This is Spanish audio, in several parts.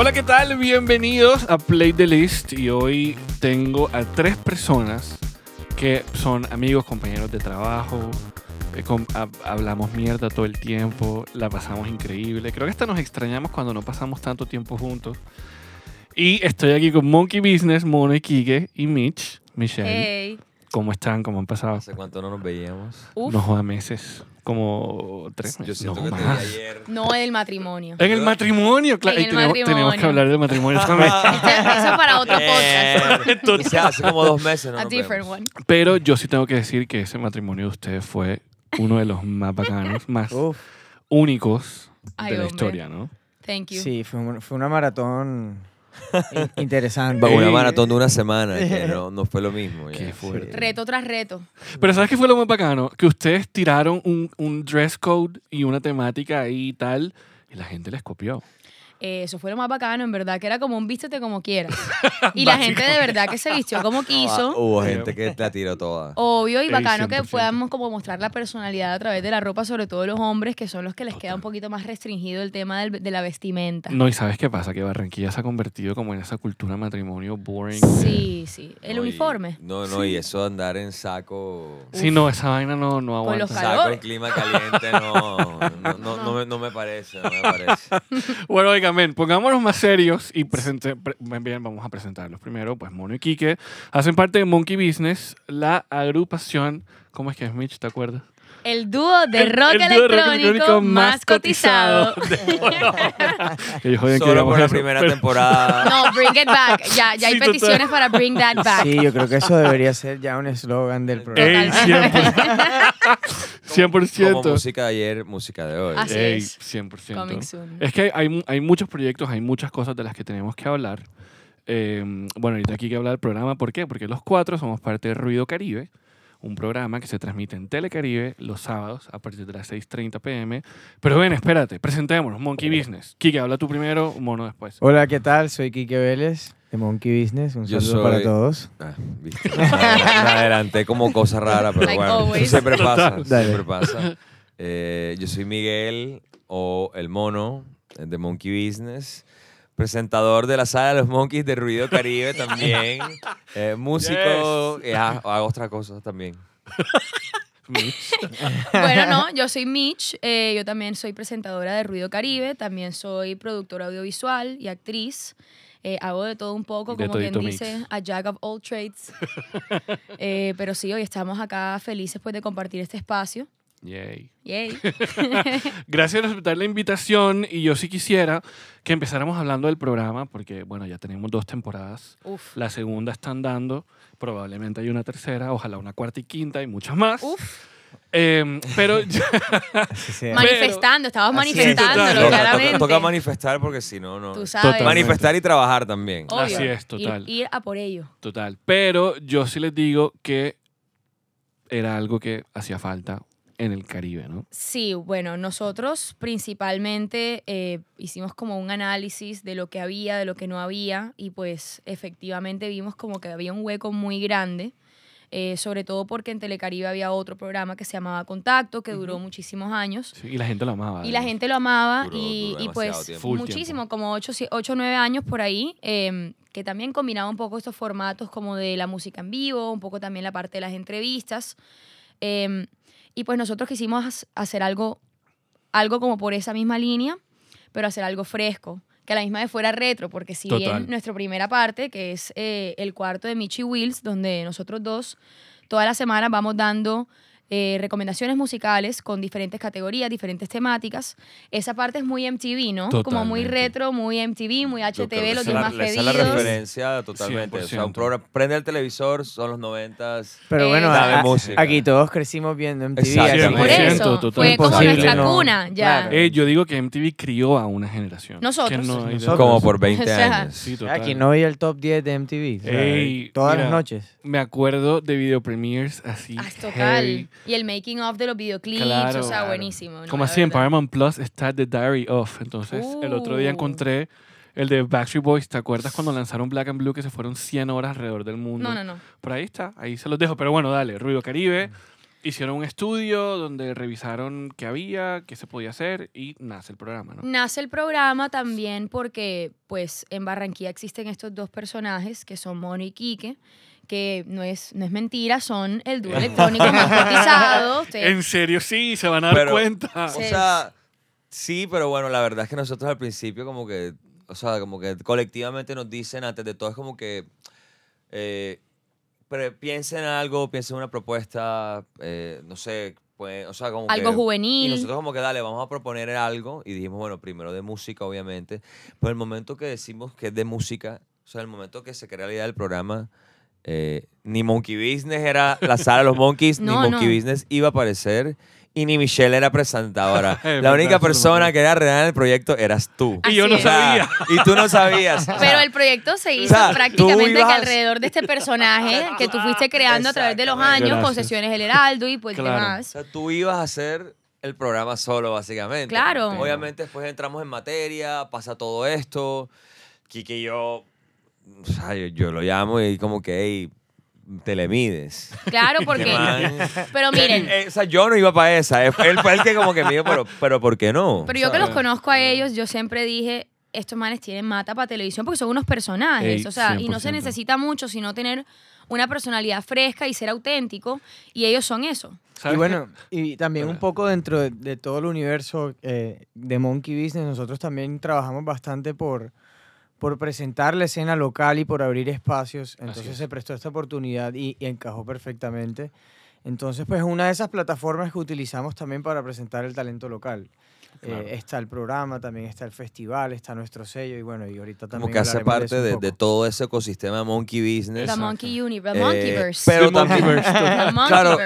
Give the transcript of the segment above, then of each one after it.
Hola, ¿qué tal? Bienvenidos a Play the List y hoy tengo a tres personas que son amigos, compañeros de trabajo, eh, hablamos mierda todo el tiempo, la pasamos increíble. Creo que hasta nos extrañamos cuando no pasamos tanto tiempo juntos. Y estoy aquí con Monkey Business, Mono y Kike y Mitch, Michelle. Hey. ¿Cómo están? ¿Cómo han pasado? ¿Hace cuánto no nos veíamos? Uf. No joda meses, como tres Yo meses. siento no, que te vi más. ayer. No el matrimonio. En el matrimonio, claro. En el tenemos, tenemos que matrimonio. hablar del matrimonio también. Este- Eso es para otro podcast. Sea, hace como dos meses no A nos different vemos. one. Pero yo sí tengo que decir que ese matrimonio de ustedes fue uno de los más bacanos, más Uf, únicos Ay, de la hombre. historia, ¿no? Thank you. sí, fue, un- fue una maratón interesante. Una maratón de una semana, que no, no fue lo mismo. Qué fuerte. Reto tras reto. Pero ¿sabes qué fue lo más bacano? Que ustedes tiraron un, un dress code y una temática ahí y tal, y la gente les copió. Eh, eso fue lo más bacano, en verdad, que era como un vístete como quieras. Y la gente de verdad que se vistió como quiso. hubo gente que la tiró toda. Obvio y bacano que 100%. podamos como mostrar la personalidad a través de la ropa, sobre todo los hombres, que son los que les queda un poquito más restringido el tema del- de la vestimenta. No, y ¿sabes qué pasa? Que Barranquilla se ha convertido como en esa cultura matrimonio boring. Sí, sí. El No, y- uniforme. No, no, y eso de andar en saco. Sí, no, esa vaina no, no Con los aguanta. Saco en clima caliente, no. No, no, no me, no me parece, no me parece. Bueno, oigan, ven, pongámonos más serios y presente, pre- bien, vamos a presentarlos. Primero, pues Mono y Quique hacen parte de Monkey Business, la agrupación, ¿cómo es que es Mitch? ¿Te acuerdas? El dúo de El- rock, el dúo de rock electrónico, más cotizado. Solo por la primera pero- temporada. No, bring it back. Ya, ya hay Sí, total. peticiones para bring that back. Sí, yo creo que eso debería ser ya un eslogan del programa. Ey, 100%. 100%. Como música de ayer, música de hoy. Así Ey, es. 100%. Coming soon. Es que hay, hay muchos proyectos, hay muchas cosas de las que tenemos que hablar. Eh, bueno, ahorita aquí hay que hablar del programa. ¿Por qué? Porque los cuatro somos parte de Ruido Caribe, un programa que se transmite en Telecaribe los sábados a partir de las 6.30 pm. Pero ven, espérate, presentémonos, Monkey Business. Kike, habla tú primero, Mono después. Hola, ¿qué tal? Soy Quique Vélez de Monkey Business. Un Yo saludo soy- para todos. Ah, viste. Me adelanté como cosa rara, pero Like bueno, always. eso siempre pasa. Siempre pasa. Eh, yo soy Miguel o El Mono eh, de Monkey Business. Presentador de la sala de los Monkeys de Ruido Caribe también. Eh, músico. y, ah, hago otras cosas también. Mitch. Bueno, no, yo soy Mitch, eh, yo también soy presentadora de Ruido Caribe, también soy productora audiovisual y actriz. Eh, hago de todo un poco, De como quien dice, mix. a jack of all trades. Eh, pero sí, hoy estamos acá felices pues, de compartir este espacio. Yay. Yay. Gracias por aceptar la invitación y yo sí quisiera que empezáramos hablando del programa porque, bueno, ya tenemos dos temporadas. Uf. La segunda está andando, probablemente hay una tercera, ojalá una cuarta y quinta y muchas más. Uf. Eh, pero ya-. Manifestando, estabas es. manifestándolo. Toca, toca- claramente. toca manifestar porque si no, no. Tú sabes. Manifestar y trabajar también. Obvio. Así es, Ir- total. Ir, a por ello. total. Pero yo sí les digo que era algo que hacía falta en el Caribe, ¿no? Sí, bueno, nosotros principalmente eh, hicimos como un análisis de lo que había, de lo que no había, y pues efectivamente vimos como que había un hueco muy grande, eh, sobre todo porque en Telecaribe había otro programa que se llamaba Contacto, que duró muchísimos años. Sí, y la gente lo amaba. Y la además. gente lo amaba Duró- y, duró y pues demasiado tiempo. Muchísimo, como 8 o 9 años por ahí, eh, que también combinaba un poco estos formatos como de la música en vivo, un poco también la parte de las entrevistas. eh, y pues nosotros quisimos hacer algo, algo como por esa misma línea, pero hacer algo fresco, que a la misma vez fuera retro, porque si Total. bien nuestra primera parte, que es eh, el cuarto de Michi Wills, donde nosotros dos todas las semanas vamos dando eh, recomendaciones musicales con diferentes categorías, diferentes temáticas. Esa parte es muy MTV, ¿no? Como muy Totalmente. retro, muy MTV, muy HTV, los esa días es más la, esa es la pedidos. referencia totalmente. O sea, un 100%. programa, prende el televisor, son los noventas. Pero Eh, bueno, Dame a- música. aquí todos crecimos viendo MTV. Por que- 100%, eso, total. fue como nuestra no- cuna, ya. Claro. Eh, yo digo que MTV crió a una generación. Nosotros. Que no Nosotros. Como por 20 O sea, años. Sí, total. Aquí no veía el top 10 de MTV. o sea, Ey, todas mira, las noches. Me acuerdo de video premieres así. Ah, total. heavy. Y el making of de los videoclips, Claro. o sea, Claro. buenísimo. ¿no? Como así en. Paramount Plus está The Diary of. Entonces, el otro día Uh. encontré el de Backstreet Boys. ¿Te acuerdas cuando lanzaron Black and Blue que se fueron 100 horas alrededor del mundo? No, no, no. Por ahí está, ahí se los dejo. Pero bueno, dale, Ruido Caribe. Hicieron un estudio donde revisaron qué había, qué se podía hacer y nace el programa, ¿no? Nace el programa también porque, pues, en Barranquilla existen estos dos personajes que son Mono y Quique, que no es, no es mentira, son el dúo electrónico más cotizado. En serio, sí, se van a dar Pero- cuenta. O Sí. sea, sí, pero bueno, la verdad es que nosotros al principio como que, o sea, como que colectivamente nos dicen antes de todo es como que eh, pre- piensen en algo, piensen en una propuesta, eh, no sé, pues, o sea, como Algo que- juvenil. Y nosotros como que dale, vamos a proponer algo y dijimos, bueno, primero de música, obviamente, pero el momento que decimos que es de música, o sea, el momento que se crea la idea del programa, eh, ni Monkey Business era la sala de los Monkeys, No, ni Monkey no. Business iba a aparecer y ni Michelle era presentadora. Es la verdad, única eso no me persona que era real en el proyecto eras tú. Y yo Así no es. O sabía. y tú no sabías. O Pero sea, el proyecto se hizo sea, tú prácticamente que alrededor de este personaje que tú fuiste creando a través de los años, Gracias. concesiones del Heraldo y pues Claro. O demás. sea, tú ibas a hacer el programa solo, básicamente. Claro. Obviamente, después entramos en materia, pasa todo esto. Kike y yo, o sea, yo, yo lo llamo y como que, hey, te le mides. Claro, porque... Pero miren, Eh, o sea, yo no iba para esa. Él fue el que como que me dijo, pero, pero ¿por qué no? pero yo que los ¿sabes? conozco a ellos, yo siempre dije, estos manes tienen mata para televisión porque son unos personajes. Ey, o sea, y no se 100%. necesita mucho, sino tener una personalidad fresca y ser auténtico. Y ellos son eso. ¿Sabes Y bueno, y también un poco dentro de, de todo el universo eh, de Monkey Business, nosotros también trabajamos bastante por, por presentar la escena local y por abrir espacios. Entonces es. se prestó esta oportunidad y, y encajó perfectamente. Entonces, pues una de esas plataformas que utilizamos también para presentar el talento local. Eh, Claro. está el programa, también está el festival, está nuestro sello y bueno, y ahorita también como que hace parte de, poco. de todo ese ecosistema Monkey Business. The. Monkey Universe, Eh, The Monkeyverse. pero The también- Monkeyverse. The Claro.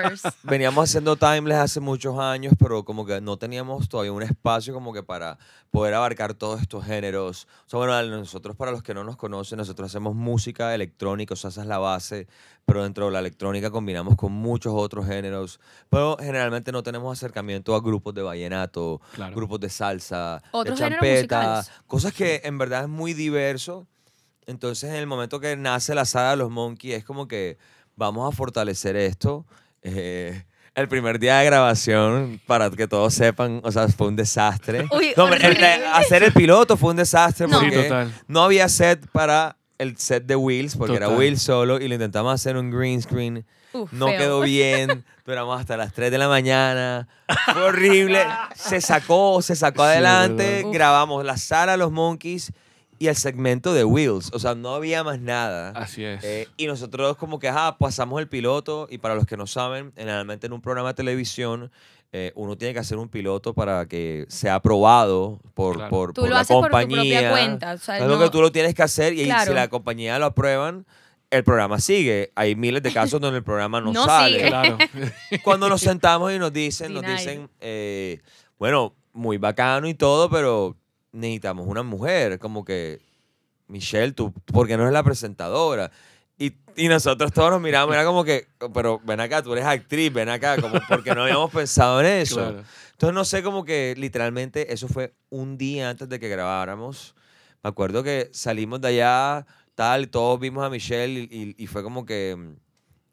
Veníamos haciendo Timeless hace muchos años, pero como que no teníamos todavía un espacio como que para poder abarcar todos estos géneros. O sea, bueno, nosotros para los que no nos conocen, nosotros hacemos música electrónica, o sea, esa es la base, pero dentro de la electrónica combinamos con muchos otros géneros, pero generalmente no tenemos acercamiento a grupos de vallenato, Claro. Grupos de salsa, Otros de géneros champeta, musicales. cosas que en verdad es muy diverso. Entonces, en el momento que nace la saga de los Monkeys, es como que vamos a fortalecer esto. Eh, el primer día de grabación, para que todos sepan, o sea, fue un desastre. Uy, No, el- horrible. hacer el piloto fue un desastre No. Sí, porque total. no había set para el set de Wheels, porque era Total. Wheels solo, y lo intentamos hacer un green screen. Uf, No feo. quedó bien, duramos hasta las 3 de la mañana. Fue horrible. Se sacó, se sacó Sí, adelante. grabamos la sala de los Monkeys y el segmento de Wheels. O sea, no había más nada. Así es. Eh, y nosotros como que, ajá, pasamos el piloto y para los que no saben, generalmente en un programa de televisión eh, uno tiene que hacer un piloto para que sea aprobado por, Claro. por, Tú por lo la haces por tu compañía. propia cuenta. O sea, es lo que tú lo tienes que hacer y Claro. si la compañía lo aprueban, el programa sigue. Hay miles de casos donde el programa no, No sale. sigue. claro. Cuando nos sentamos y nos dicen, nos Denied. dicen, eh, bueno, muy bacano y todo, pero necesitamos una mujer, como que, Michelle, tú, ¿por qué no eres la presentadora? Y, y nosotros todos nos miramos, era como que, pero ven acá, tú eres actriz, ven acá, como porque no habíamos pensado en eso. claro. Entonces, no sé, como que literalmente eso fue un día antes de que grabáramos. Me acuerdo que salimos de allá, tal, y todos vimos a Michelle y, y- y fue como que, mm,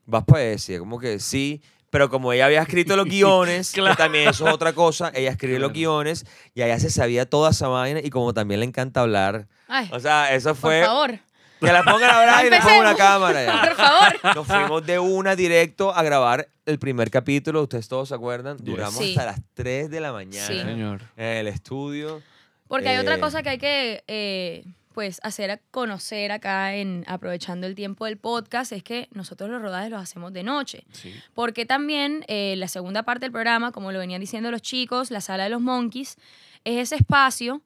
vas para decir, como que sí, pero como ella había escrito los guiones, que Claro. también eso es otra cosa, ella escribe los guiones y ella se sabía toda esa vaina y como también le encanta hablar. Ay, O sea, eso por fue... favor. Que la pongan a hablar y le pongan una cámara. ya. Por favor. Nos fuimos de una directo a grabar el primer capítulo, ustedes todos se acuerdan, Yes. duramos Sí. hasta las 3 de la mañana Sí. Señor. en el estudio. Porque hay otra Eh, cosa que hay que eh, pues hacer a conocer acá en aprovechando el tiempo del podcast es que nosotros los rodajes los hacemos de noche. Sí. Porque también eh, la segunda parte del programa, como lo venían diciendo los chicos, la sala de los monkeys, es ese espacio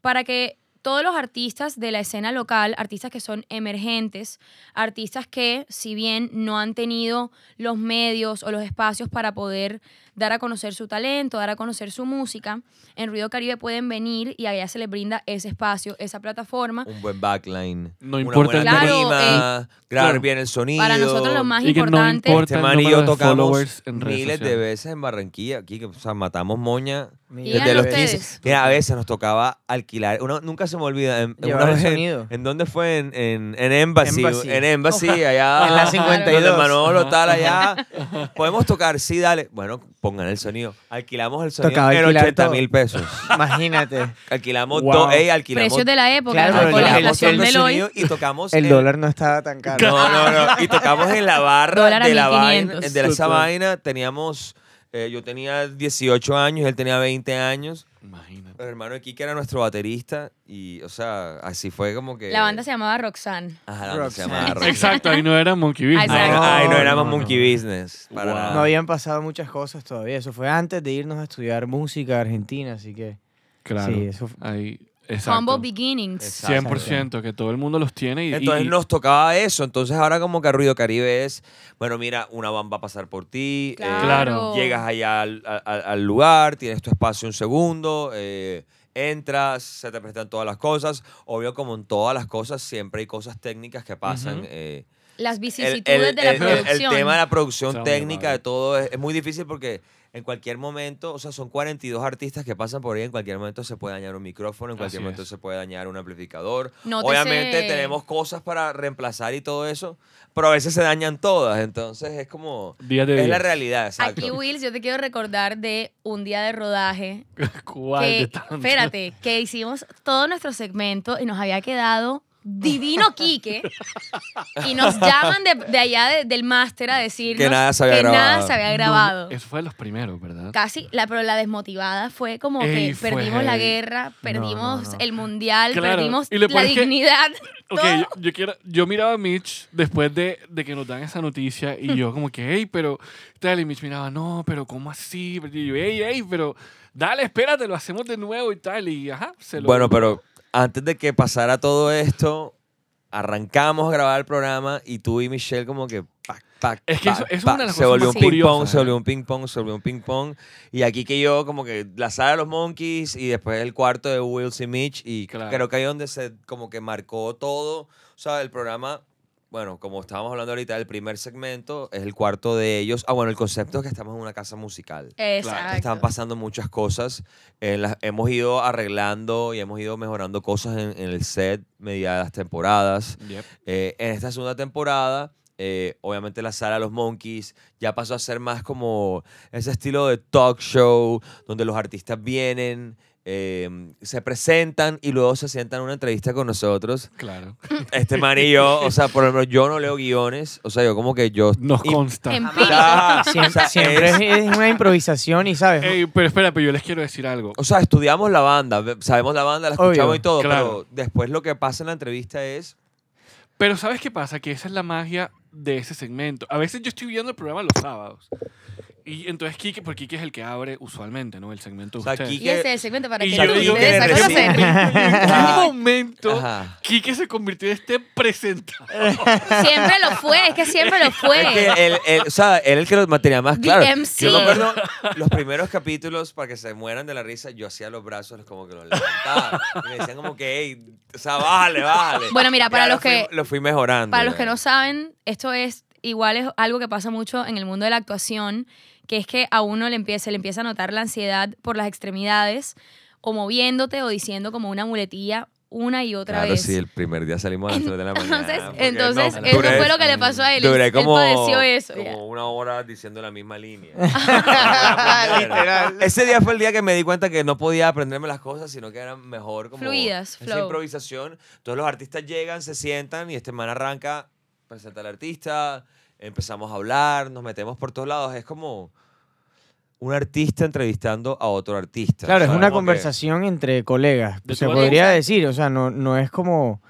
para que todos los artistas de la escena local, artistas que son emergentes, artistas que si bien no han tenido los medios o los espacios para poder dar a conocer su talento, dar a conocer su música, en Ruido Caribe pueden venir y allá se les brinda ese espacio, esa plataforma. Un buen backline. No una importa buena el- Claro, tarima, grabar claro. bien el sonido. Para nosotros lo más Y que no importante... importa Este man y yo tocamos en miles de veces en Barranquilla. Aquí, que, o sea, matamos moña Mira, desde los ustedes. 15. Mira, a veces nos tocaba alquilar. Uno, nunca se me olvida. En, en Llevar una el vez en- sonido. ¿En dónde fue? En, en, en Embassy. Embassy. En Embassy, allá. En la donde 52. Manolo tal allá. Podemos tocar, sí, dale. Bueno, pongan el sonido. Alquilamos el sonido Tocaba en alquilar 80 todo. mil pesos. Imagínate. Alquilamos Wow. dos. Ey, alquilamos. Precios de la época, Claro, con pero la el- inflación el del hoy. sonido y tocamos El dólar no estaba tan caro. no, no, no. Y tocamos en la barra Dólar a de la vaina. 1500. De esa Total. vaina teníamos. eh, yo tenía 18 años, él tenía 20 años. Imagínate. El hermano de Kike era nuestro baterista. Y, o sea, así fue como que. La banda se llamaba Roxanne. Ajá, la banda se llamaba Roxanne. Exacto, ahí no era Monkey Business. Ahí, no, ahí no éramos no, Monkey Business. Para Wow. nada. No habían pasado muchas cosas todavía. Eso fue antes de irnos a estudiar música a Argentina, así que Claro. Sí, eso fu- Ahí, exacto. Humble Beginnings. Exacto. 100% que todo el mundo los tiene y, Entonces y- nos tocaba eso. Entonces ahora como que Ruido Caribe es, bueno, mira, una van va a pasar por ti. eh, Claro. llegas allá al, al- al lugar, tienes tu espacio un segundo, eh, entras, se te presentan todas las cosas. Obvio, como en todas las cosas, siempre hay cosas técnicas que pasan. Ujú. eh, Las el, vicisitudes el- de la el- el- el producción. tema de la producción Está muy técnica, padre. de todo, es, es muy difícil porque en cualquier momento, o sea, son 42 artistas que pasan por ahí, en cualquier momento se puede dañar un micrófono, en cualquier Así momento es. se puede dañar un amplificador. Nótese- Obviamente tenemos cosas para reemplazar y todo eso, pero a veces se dañan todas, entonces es como... Día de Es la realidad, exacto. Aquí, Wills, yo te quiero recordar de un día de rodaje. ¿Cuál Que, espérate, que hicimos todo nuestro segmento y nos había quedado divino Quique. y nos llaman de, de allá de- del máster a decirnos Que nada se había que nada grabado. se había No, grabado. eso fue de los primeros, ¿verdad? Casi, la, pero la desmotivada fue como Ey, que fue perdimos la heavy. guerra, perdimos no. el mundial, Claro, perdimos y lo la peor es que- dignidad. Ok, todo. yo, yo quiero, yo miraba a Mitch después de, de que nos dan esa noticia y yo como que, hey, pero tal, y Mitch miraba, no, pero ¿cómo así? Y yo, hey, hey, pero dale, espérate, lo hacemos de nuevo y tal, y ajá, se lo... Bueno, pero antes de que pasara todo esto, arrancamos a grabar el programa y tú y Michelle como que... pac, pac, Es que eso- pac, eso es pac, una de las se cosas volvió más un ping pong, curiosas, se volvió ¿eh? un ping pong, se volvió un ping pong. Y aquí que yo como que la sala de los Monkeys y después el cuarto de Wills y Mitch y Claro. creo que ahí donde se como que marcó todo. O sea, el programa, bueno, como estábamos hablando ahorita, el primer segmento es el cuarto de ellos. Ah, bueno, el concepto es que estamos en una casa musical. Exacto. Están pasando muchas cosas. eh, las- hemos ido arreglando y hemos ido mejorando cosas en, en el set las temporadas. Yep. Eh, en esta segunda temporada, eh, obviamente la sala de los Monkeys ya pasó a ser más como ese estilo de talk show, donde los artistas vienen, eh, se presentan y luego se sientan en una entrevista con nosotros. Claro. Este man y yo, o sea, por ejemplo, yo no leo guiones, o sea, yo como que yo... Nos y- consta. Ah, siempre, o sea, siempre es- es, es una improvisación y, ¿sabes? Ey, pero espera, pero yo les quiero decir algo. O sea, estudiamos la banda, ve- sabemos la banda, la Obvio. escuchamos y todo, Claro. pero después lo que pasa en la entrevista es... Pero ¿sabes qué pasa? Que esa es la magia de ese segmento. A veces yo estoy viendo el programa los sábados. Y entonces Kike, porque Kike es el que abre usualmente, ¿no? El segmento de O sea, ustedes. Kike- Y ese es el segmento para Y que yo tú digo que. ¿En qué momento Ajá. Kike se convirtió en este presentador? Siempre lo fue, es que siempre lo fue. Es que él, él- o sea, él el que lo mantenía más claro. DMC. Yo me acuerdo los primeros capítulos, para que se mueran de la risa, yo hacía los brazos como que los levantaba. Y me decían como que, hey, o sea, bájale, bájale. Bueno, mira, para Ya lo los que- fui- Lo fui mejorando. Para los que no saben, esto es igual es algo que pasa mucho en el mundo de la actuación, que es que a uno le empieza, se le empieza a notar la ansiedad por las extremidades, o moviéndote o diciendo como una muletilla una y otra Claro, vez. sí, el primer día salimos a las 3 de la mañana. Entonces, no, eso duré- fue lo que le pasó a él. Duré él como, padeció eso. ya. como una hora diciendo la misma línea. Literal. Ese día fue el día que me di cuenta que no podía aprenderme las cosas, sino que eran mejor como Fluidas, esa flow. improvisación. Todos los artistas llegan, se sientan y este man arranca, presenta al artista, empezamos a hablar, nos metemos por todos lados. Es como un artista entrevistando a otro artista. Claro, O es una que- conversación entre colegas. Se podría decir, o sea, no, no es como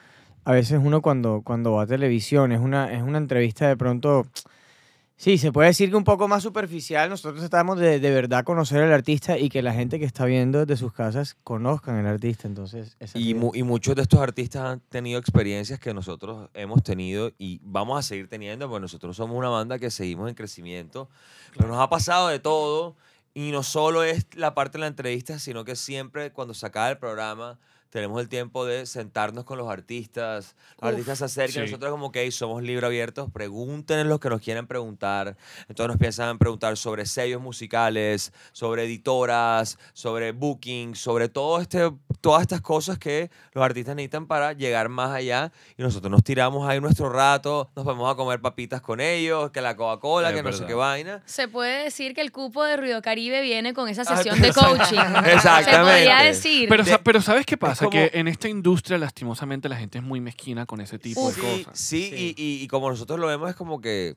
a veces uno cuando, cuando va a televisión, es una, es una entrevista de pronto, sí, se puede decir que un poco más superficial. Nosotros tratamos de, de verdad conocer al artista y que la gente que está viendo desde sus casas conozcan al artista. Entonces, esa Y, mu- y muchos de estos artistas han tenido experiencias que nosotros hemos tenido y vamos a seguir teniendo, porque nosotros somos una banda que seguimos en crecimiento. Pero nos ha pasado de todo Y no solo es la parte de la entrevista, sino que siempre cuando se acaba el programa tenemos el tiempo de sentarnos con los artistas. Los Uf, artistas se acercan, sí. nosotros como que "Hey, somos libro abiertos, pregunten los que nos quieran preguntar. Entonces nos piensan a preguntar sobre sellos musicales, sobre editoras, sobre booking, sobre todo este, todas estas cosas que los artistas necesitan para llegar más allá. Y nosotros nos tiramos ahí nuestro rato, nos vamos a comer papitas con ellos, que la Coca-Cola, Es que no sé qué vaina. Se puede decir que el cupo de Ruido Caribe viene con esa Ah, sesión de coaching. Se Exactamente. podría decir. Pero, pero ¿sabes qué pasa? Como- Que en esta industria, lastimosamente, la gente es muy mezquina con ese tipo Uf. de cosas. sí, Sí. Y, y- y como nosotros lo vemos es como que,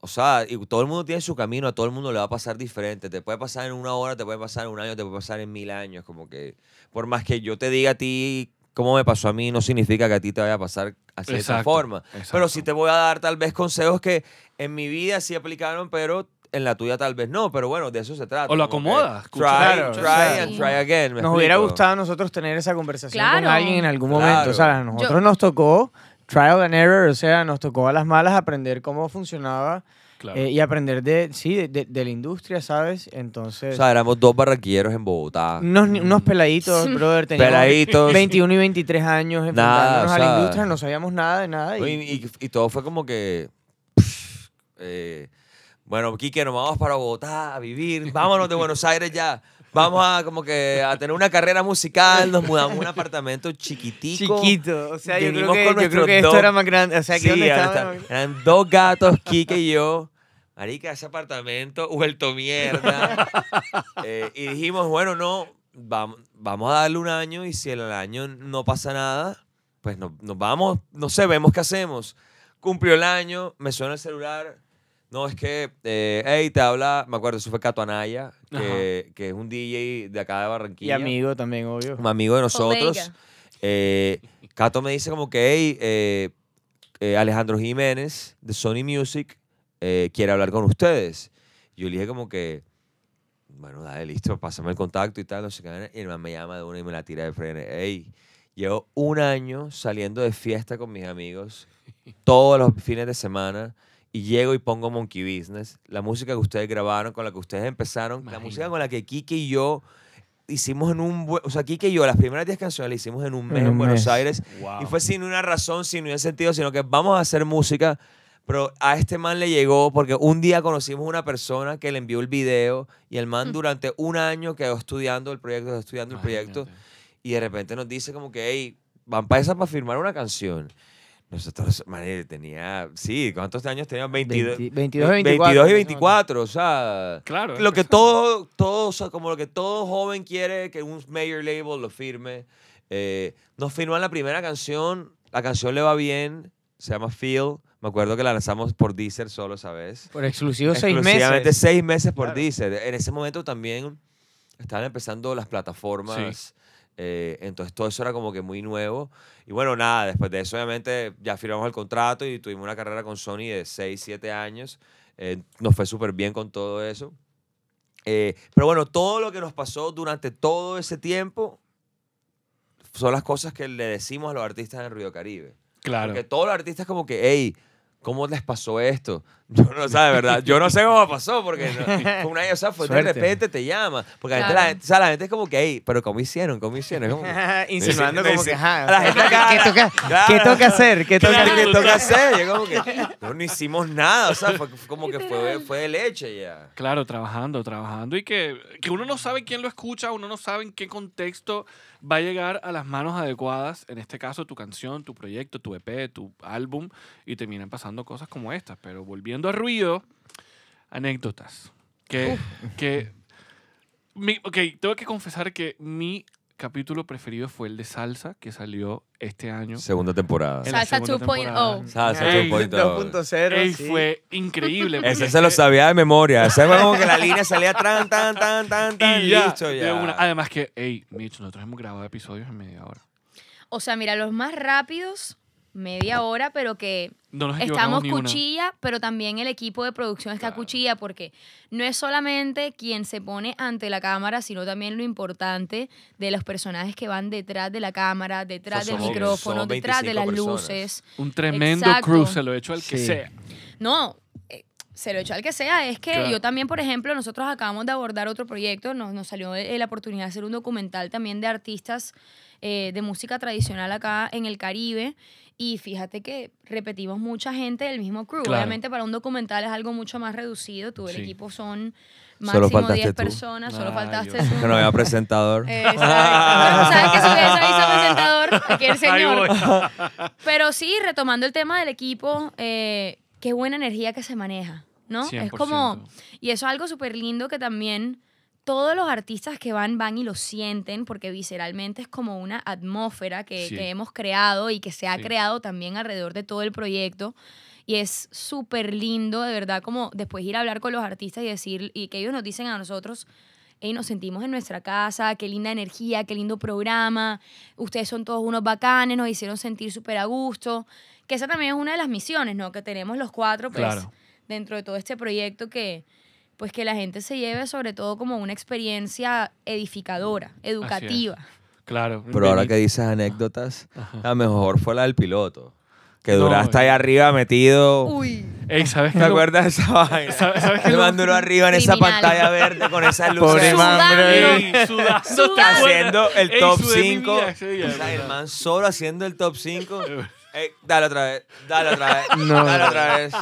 o sea, y todo el mundo tiene su camino, a todo el mundo le va a pasar diferente. Te puede pasar en una hora, te puede pasar en un año, te puede pasar en mil años. Como que, por más que yo te diga a ti cómo me pasó a mí, no significa que a ti te vaya a pasar así de esa Exacto, forma. Pero exacto. sí te voy a dar tal vez consejos que en mi vida sí aplicaron, pero en la tuya tal vez no. Pero bueno, de eso se trata. O lo como que acomodas, Try, Claro, try o sea, and Sí. try again. ¿me Nos hubiera explico? gustado a nosotros tener esa conversación Claro. con alguien en algún Claro. momento. O sea, a nosotros nos tocó trial and error, o sea, nos tocó a las malas aprender cómo funcionaba Claro. eh, y aprender de, sí, de, de- de la industria, ¿sabes? Entonces, O sea, éramos dos barraquilleros en Bogotá. unos, ni- unos peladitos, brother, teníamos Peladitos. 21 y 23 años Nada, enfrentándonos o a sea, la industria, no sabíamos nada de nada. Y, Y, y- y todo fue como que. pff, eh, bueno, Quique, nos vamos para Bogotá a vivir. Vámonos de Buenos Aires ya. Vamos a como que a tener una carrera musical. Nos mudamos a un apartamento chiquitico. chiquito, o sea, yo creo que, yo creo que esto dos- era más grande. O sea, aquí Sí, estaba- eran dos gatos, Quique y yo. Marica, ese apartamento vuelto mierda. Eh, y dijimos, bueno, no, vamos, vamos a darle un año y si el año no pasa nada, pues no- nos vamos, no sé, vemos qué hacemos. Cumplió el año, me suena el celular. No, es que, eh, hey, te habla, me acuerdo, eso fue Cato Anaya, que, que es un DJ de acá de Y Barranquilla amigo también, obvio. un amigo de nosotros. Colega. Eh, Cato me dice como que, hey, eh, eh, Alejandro Jiménez de Sony Music eh, quiere hablar con ustedes. Yo le dije como que, bueno, dale, listo, pásame el contacto y tal, no sé qué. Y el man me llama de una y me la tira de freno. Hey, llevo un año saliendo de fiesta con mis amigos todos los fines de semana y llego y pongo Monkey Business, la música que ustedes grabaron, con la que ustedes empezaron, la música con la que Kike y yo hicimos en un, o sea, Kike y yo las primeras 10 canciones las hicimos en un mes en, un Buenos mes. Aires Wow. y fue sin una razón, sin un sentido, sino que vamos a hacer música. Pero a este man le llegó porque un día conocimos una persona que le envió el video y el man durante un año quedó estudiando el proyecto, quedó estudiando el proyecto y de repente nos dice como que, hey, van para esa para firmar una canción. Nosotros, man, tenía, sí, ¿cuántos años tenía? 22, 20 22 y 24. 22 y 24, o sea, Claro. lo que todo, todo, o sea, como lo que todo joven quiere que un major label lo firme. Eh, nos firman la primera canción, la canción le va bien, se llama Feel. Me acuerdo que la lanzamos por Deezer solo esa vez. Por exclusivo seis Exclusivamente meses. seis meses por Claro. Deezer. En ese momento también estaban empezando las plataformas. Eh, entonces todo eso era como que muy nuevo. Y bueno, nada, después de eso obviamente ya firmamos el contrato y tuvimos una carrera con Sony de 6, 7 años. Eh, nos fue súper bien con todo eso. Eh, pero bueno, todo lo que nos pasó durante todo ese tiempo son las cosas que le decimos a los artistas en Río Caribe. Claro. Porque todos los artistas como que, hey, ¿cómo les pasó esto? Yo no sé, de verdad, yo no sé cómo pasó, porque no- una, o sea, fue de repente te llama. Porque la, gente, Claro. la gente- o sea, la gente es como que, hey, pero ¿cómo hicieron? ¿Cómo hicieron? Es como Insinuando como dice- que, ajá, la gente acá- ¿qué, toca, Claro. ¿qué toca hacer? ¿Qué toca Claro, ¿qué hacer? toca hacer? Yo como que, no, no hicimos nada, o sea, fue fue como que fue, fue de leche ya. Claro, trabajando, trabajando. Y que, que uno no sabe quién lo escucha, uno no sabe en qué contexto va a llegar a las manos adecuadas. En este caso, tu canción, tu proyecto, tu EP, tu álbum. Y terminan pasando cosas como estas. Pero volviendo a ruido, anécdotas. Que, que mi- ok, tengo que confesar que mi capítulo preferido fue el de salsa, que salió este año. Segunda temporada. En la Salsa segunda 2.0. temporada. Salsa Ey, 2.0. 2.0. Ey, sí. fue increíble. Ese es se lo sabía de memoria. Ese fue como que la línea salía tan, tan, tan, tan, tan, y ya, listo de ya. una. Además que, hey, Mitch, nosotros hemos grabado episodios en media hora. O sea, mira, los más rápidos, media hora, pero que No estamos cuchilla, pero también el equipo de producción está Claro. cuchilla porque no es solamente quien se pone ante la cámara, sino también lo importante de los personajes que van detrás de la cámara, detrás del somos- micrófono, somos detrás de las 25 personas. luces. Un tremendo Exacto. crew, se lo he hecho al que Sí. sea. No, eh, se lo he hecho al que sea. Es que Claro. yo también, por ejemplo, nosotros acabamos de abordar otro proyecto, nos, nos salió eh, la oportunidad de hacer un documental también de artistas eh, de música tradicional acá en el Caribe. Y fíjate que repetimos mucha gente del mismo crew. Claro. Obviamente para un documental es algo mucho más reducido. Tú, el Sí. equipo son máximo faltaste 10 tú. personas, solo faltaste tú. Que no había presentador. Exacto. Sabes que si hubiese vicepresentador, aquí el señor. Pero sí, retomando el tema del equipo, eh, qué buena energía que se maneja, ¿no? Es como, 100%. y eso es algo súper lindo que también todos los artistas que van, van y lo sienten, porque visceralmente es como una atmósfera que, Sí. que hemos creado y que se ha Sí. creado también alrededor de todo el proyecto. Y es súper lindo, de verdad, como después ir a hablar con los artistas y decir, y que ellos nos dicen a nosotros, hey, nos sentimos en nuestra casa, qué linda energía, qué lindo programa, ustedes son todos unos bacanes, nos hicieron sentir súper a gusto, que esa también es una de las misiones, ¿no? Que tenemos los cuatro, pues, Claro. dentro de todo este proyecto que, pues, que la gente se lleve sobre todo como una experiencia edificadora, educativa. Claro. Pero ahora que dices anécdotas, la mejor fue la del piloto. Que No, duraste eh. ahí arriba metido. Uy, Ey, ¿sabes qué? ¿Te acuerdas de esa vaina? ¿Sabes- sabes duró arriba en esa pantalla verde con esas luces. Pobre man. Ey, sudando, haciendo el Ey, top sudé mi 5. vida ese día, O sea, el man solo haciendo el top 5. Dale otra vez, dale otra vez, No. dale otra vez.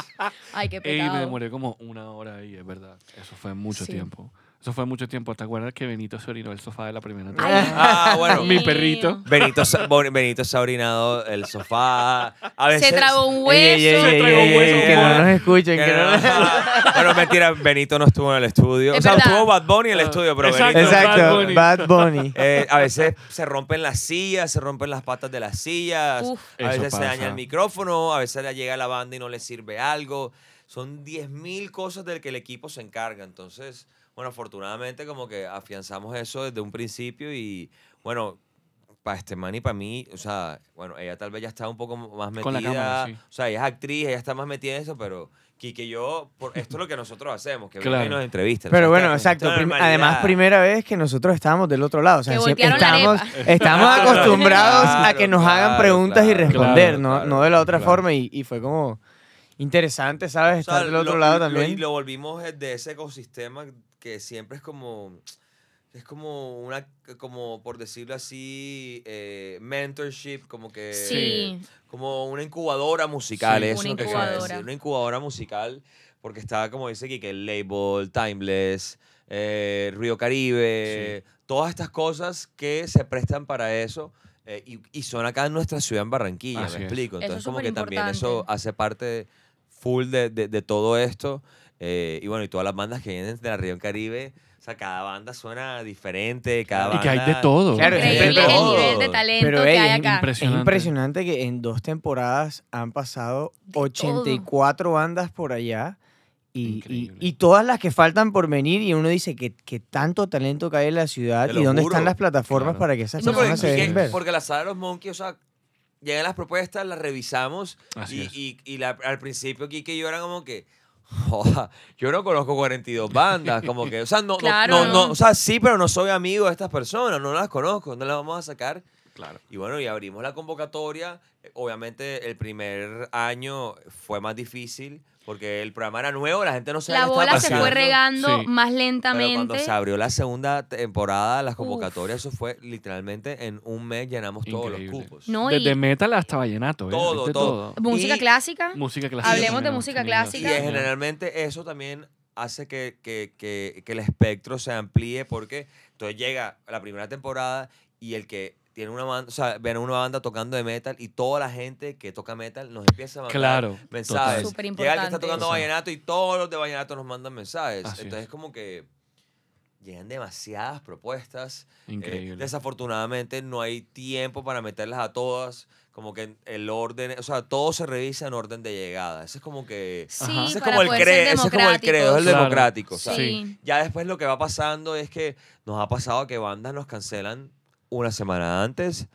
ay, qué pecado. me demoré como una hora ahí, es verdad. Eso fue mucho Sí. tiempo. Eso fue mucho tiempo. ¿Te acuerdas que Benito se orinó el sofá de la primera temporada? Ah, bueno. Mi perrito. Benito, se- Benito se ha orinado el sofá. A veces, Se tragó un hueso. Ey, ey, ey, Se tragó ey, hueso, ey, que no nos escuchen, Que que no no- nos- bueno, mentira, Benito no estuvo en el estudio. o Es sea, verdad. estuvo Bad Bunny en el estudio, pero Exacto. Benito. Bad Exacto, Bunny. Bad Bunny. Eh, a veces se rompen las sillas, se rompen las patas de las sillas, Uf. a veces se daña el micrófono, a veces le llega a la banda y no le sirve algo. Son 10.000 cosas del que el equipo se encarga. Entonces, bueno, afortunadamente como que afianzamos eso desde un principio y, bueno, para este man y para mí, o sea, bueno, ella tal vez ya está un poco más metida. Con la cámara, sí. O sea, ella es actriz, ella está más metida en eso, pero... Kike y yo, por, esto es lo que nosotros hacemos, que Claro. nos entrevistan. Pero bueno, exacto. prim- normalidad. además, primera vez que nosotros estábamos del otro lado. O sea, Que siempre estamos, estamos Claro, acostumbrados a claro, que nos hagan claro, preguntas y responder, claro, no, claro, no de la otra claro. forma. Y, y fue como interesante, ¿sabes? O sea, Estar del otro lo- lado lo- también. Y lo volvimos de ese ecosistema que siempre es como. Es como una, como por decirlo así, eh, mentorship, como que. Sí. Como una incubadora musical, Sí. eso Una es lo que incubadora. decir, Una incubadora musical, porque está, como dice aquí, que el label, Timeless, eh, Río Caribe, todas estas cosas que se prestan para eso. eh, y, y son acá en nuestra ciudad, en Barranquilla, Así me es. explico. Eso es Entonces, como que también eso hace parte full de, de- de todo esto. Eh, y bueno, y todas las bandas que vienen de la región Caribe, o sea, cada banda suena diferente, cada Y que hay de banda- todo. Claro, Increíble siempre el todo. nivel de talento Pero, que ey, hay es acá. impresionante. Es impresionante que en dos temporadas han pasado 84 bandas por allá. Y, y, Increíble. y todas las que faltan por venir y uno dice que, que tanto talento hay en la ciudad y dónde juro. están las plataformas Claro. para que esas No, porque, personas se porque- dejen ver. porque la sala de los Monkeys, o sea, llegan las propuestas, las revisamos Así y, es. y, y la- al principio Kike y yo era como que, joda, yo no conozco 42 bandas, como que, o sea, no, no- no, no, o sea, sí, pero no soy amigo de estas personas, no las conozco, no las vamos a sacar. Claro. Y bueno, y abrimos la convocatoria. Eh, Obviamente el primer año fue más difícil porque el programa era nuevo, la gente no sabía La bola se fue regando Sí. más Pero cuando lentamente. se abrió la segunda temporada, las convocatorias, eso fue literalmente en un mes llenamos todos los Increíble. cupos. No, y Desde metal hasta vallenato. ¿eh? Todo, Viste todo. música y- clásica. Música clásica. Hablemos de música Y clásica. sí. generalmente eso también hace que, que, que, que el espectro se amplíe porque entonces llega la primera temporada y el que tiene una banda, o sea, ven una banda tocando de metal y toda la gente que toca metal nos empieza a mandar Claro, mensajes. Súper Llega el que está tocando eso. vallenato y todos los de vallenato nos mandan mensajes. Así Entonces es. como que llegan demasiadas propuestas. Eh, Increíble. desafortunadamente no hay tiempo para meterlas a todas. Como que el orden, o sea, todo se revisa en orden de llegada. Ese es como que... Sí. Ese es como el ese es como el credo, es el Claro. democrático. Sí. ¿sabes? Ya después lo que va pasando es que nos ha pasado que bandas nos cancelan una semana antes,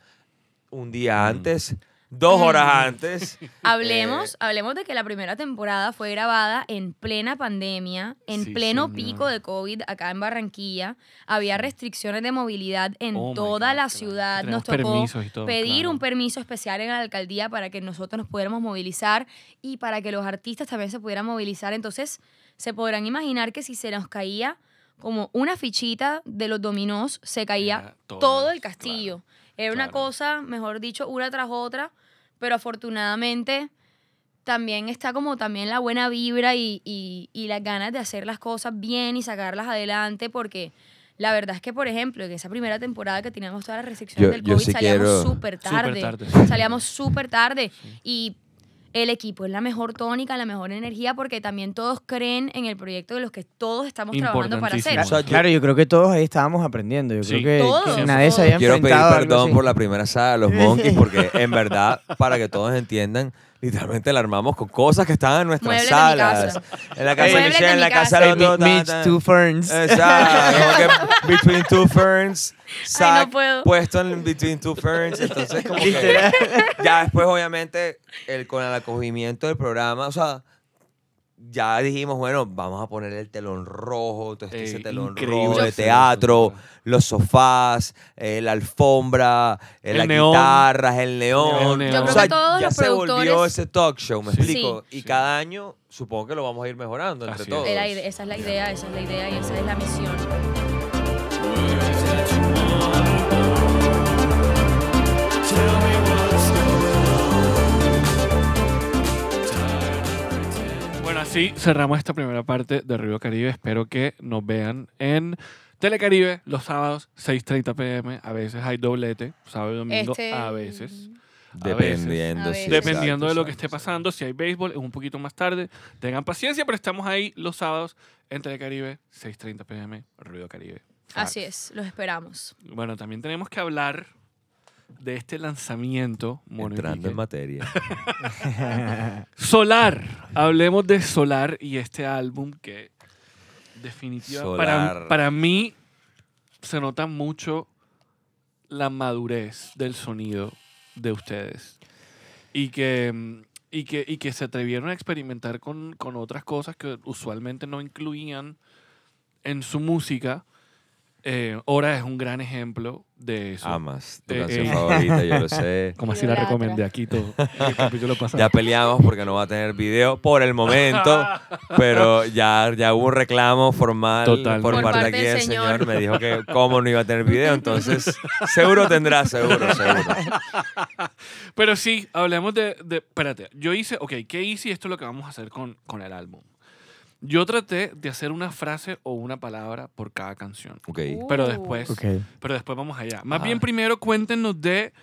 un día Mm. antes, dos horas antes. Hablemos, Eh, hablemos de que la primera temporada fue grabada en plena pandemia, en Sí, pleno señor. pico de COVID acá en Barranquilla. Había restricciones de movilidad en Oh my toda God, la claro. ciudad. Tenemos Nos tocó permisos y todo, pedir claro. un permiso especial en la alcaldía para que nosotros nos pudiéramos movilizar y para que los artistas también se pudieran movilizar. Entonces, se podrán imaginar que si se nos caía como una fichita de los dominós, se caía Era todo, todo el castillo. Era una claro. cosa, mejor dicho, una tras otra, pero afortunadamente también está como también la buena vibra y, y- y las ganas de hacer las cosas bien y sacarlas adelante porque la verdad es que, por ejemplo, en esa primera temporada que teníamos todas las restricciones Yo- del COVID, sí salíamos quiero- súper tarde. tarde, sí. Salíamos súper tarde. Y el equipo es la mejor tónica, la mejor energía, porque también todos creen en el proyecto de los que todos estamos trabajando para hacer. O sea, yo- Claro, yo creo que todos ahí estábamos aprendiendo. Yo Sí. creo que, Todos, que nadie se había Quiero pedir perdón por la primera saga de los Monkeys porque en verdad, para que todos entiendan, literalmente la armamos con cosas que estaban en nuestras Muebles de mi salas. En la casa de Muebles de Michelle, en mi la casa casa. del Hey, otro. Two Ferns. Exacto, como que Between Two Ferns, Zack puedo. puesto en Between Two Ferns, entonces como que ya después obviamente el, con el acogimiento del programa, o sea, ya dijimos, bueno, vamos a poner el telón rojo, entonces Eh, ese telón increíble rojo de teatro, los sofás, eh, la alfombra, eh, El las neón. guitarras, el neón. Yo O creo sea, que todos ya los se volvió ese talk show, ¿me Sí. explico? Sí. Y Sí. cada año supongo que lo vamos a ir mejorando entre Así todos. Esa es la idea, esa es la idea y esa es la misión. Así cerramos esta primera parte de Río Caribe. Espero que nos vean en Telecaribe los sábados, 6.30 pm. A veces hay doblete, sábado y domingo, Este- a veces. A Dependiendo, A sí, veces. Dependiendo exacto, de lo que esté pasando, si hay béisbol es un poquito más tarde. Tengan paciencia, pero estamos ahí los sábados en Telecaribe, 6.30 pm, Ruido Caribe. Así es, los esperamos. Bueno, también tenemos que hablar de este lanzamiento. mono Entrando en materia. Solar. Hablemos de Solar y este álbum que definitivamente para, para mí se nota mucho la madurez del sonido de ustedes y que, y que, y que se atrevieron a experimentar con, con otras cosas que usualmente no incluían en su música. Eh, Hora es un gran ejemplo de eso. Amas, tu Eh, canción eh. favorita, yo lo sé. Como así la recomendé aquí todo. el capítulo pasado. Ya peleamos porque no va a tener video por el momento, pero ya, ya hubo un reclamo formal Totalmente. por Por parte parte aquí del del señor. señor. Me dijo que cómo no iba a tener video, entonces seguro tendrá, seguro, seguro. Pero sí, hablemos de, de- Espérate, yo hice. Ok, ¿qué hice? Y esto es lo que vamos a hacer con, con el álbum. Yo traté de hacer una frase o una palabra por cada canción. Ok. Pero Uh. después. Ok. Pero después vamos allá. Más Ajá. bien, primero cuéntenos de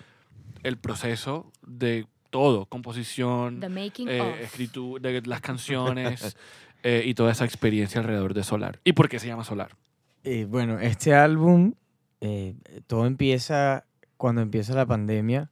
el proceso de todo: composición, eh, of. escritura, de las canciones eh, y toda esa experiencia alrededor de Solar. ¿Y por qué se llama Solar? Eh, bueno, este álbum, eh, todo empieza cuando empieza la pandemia.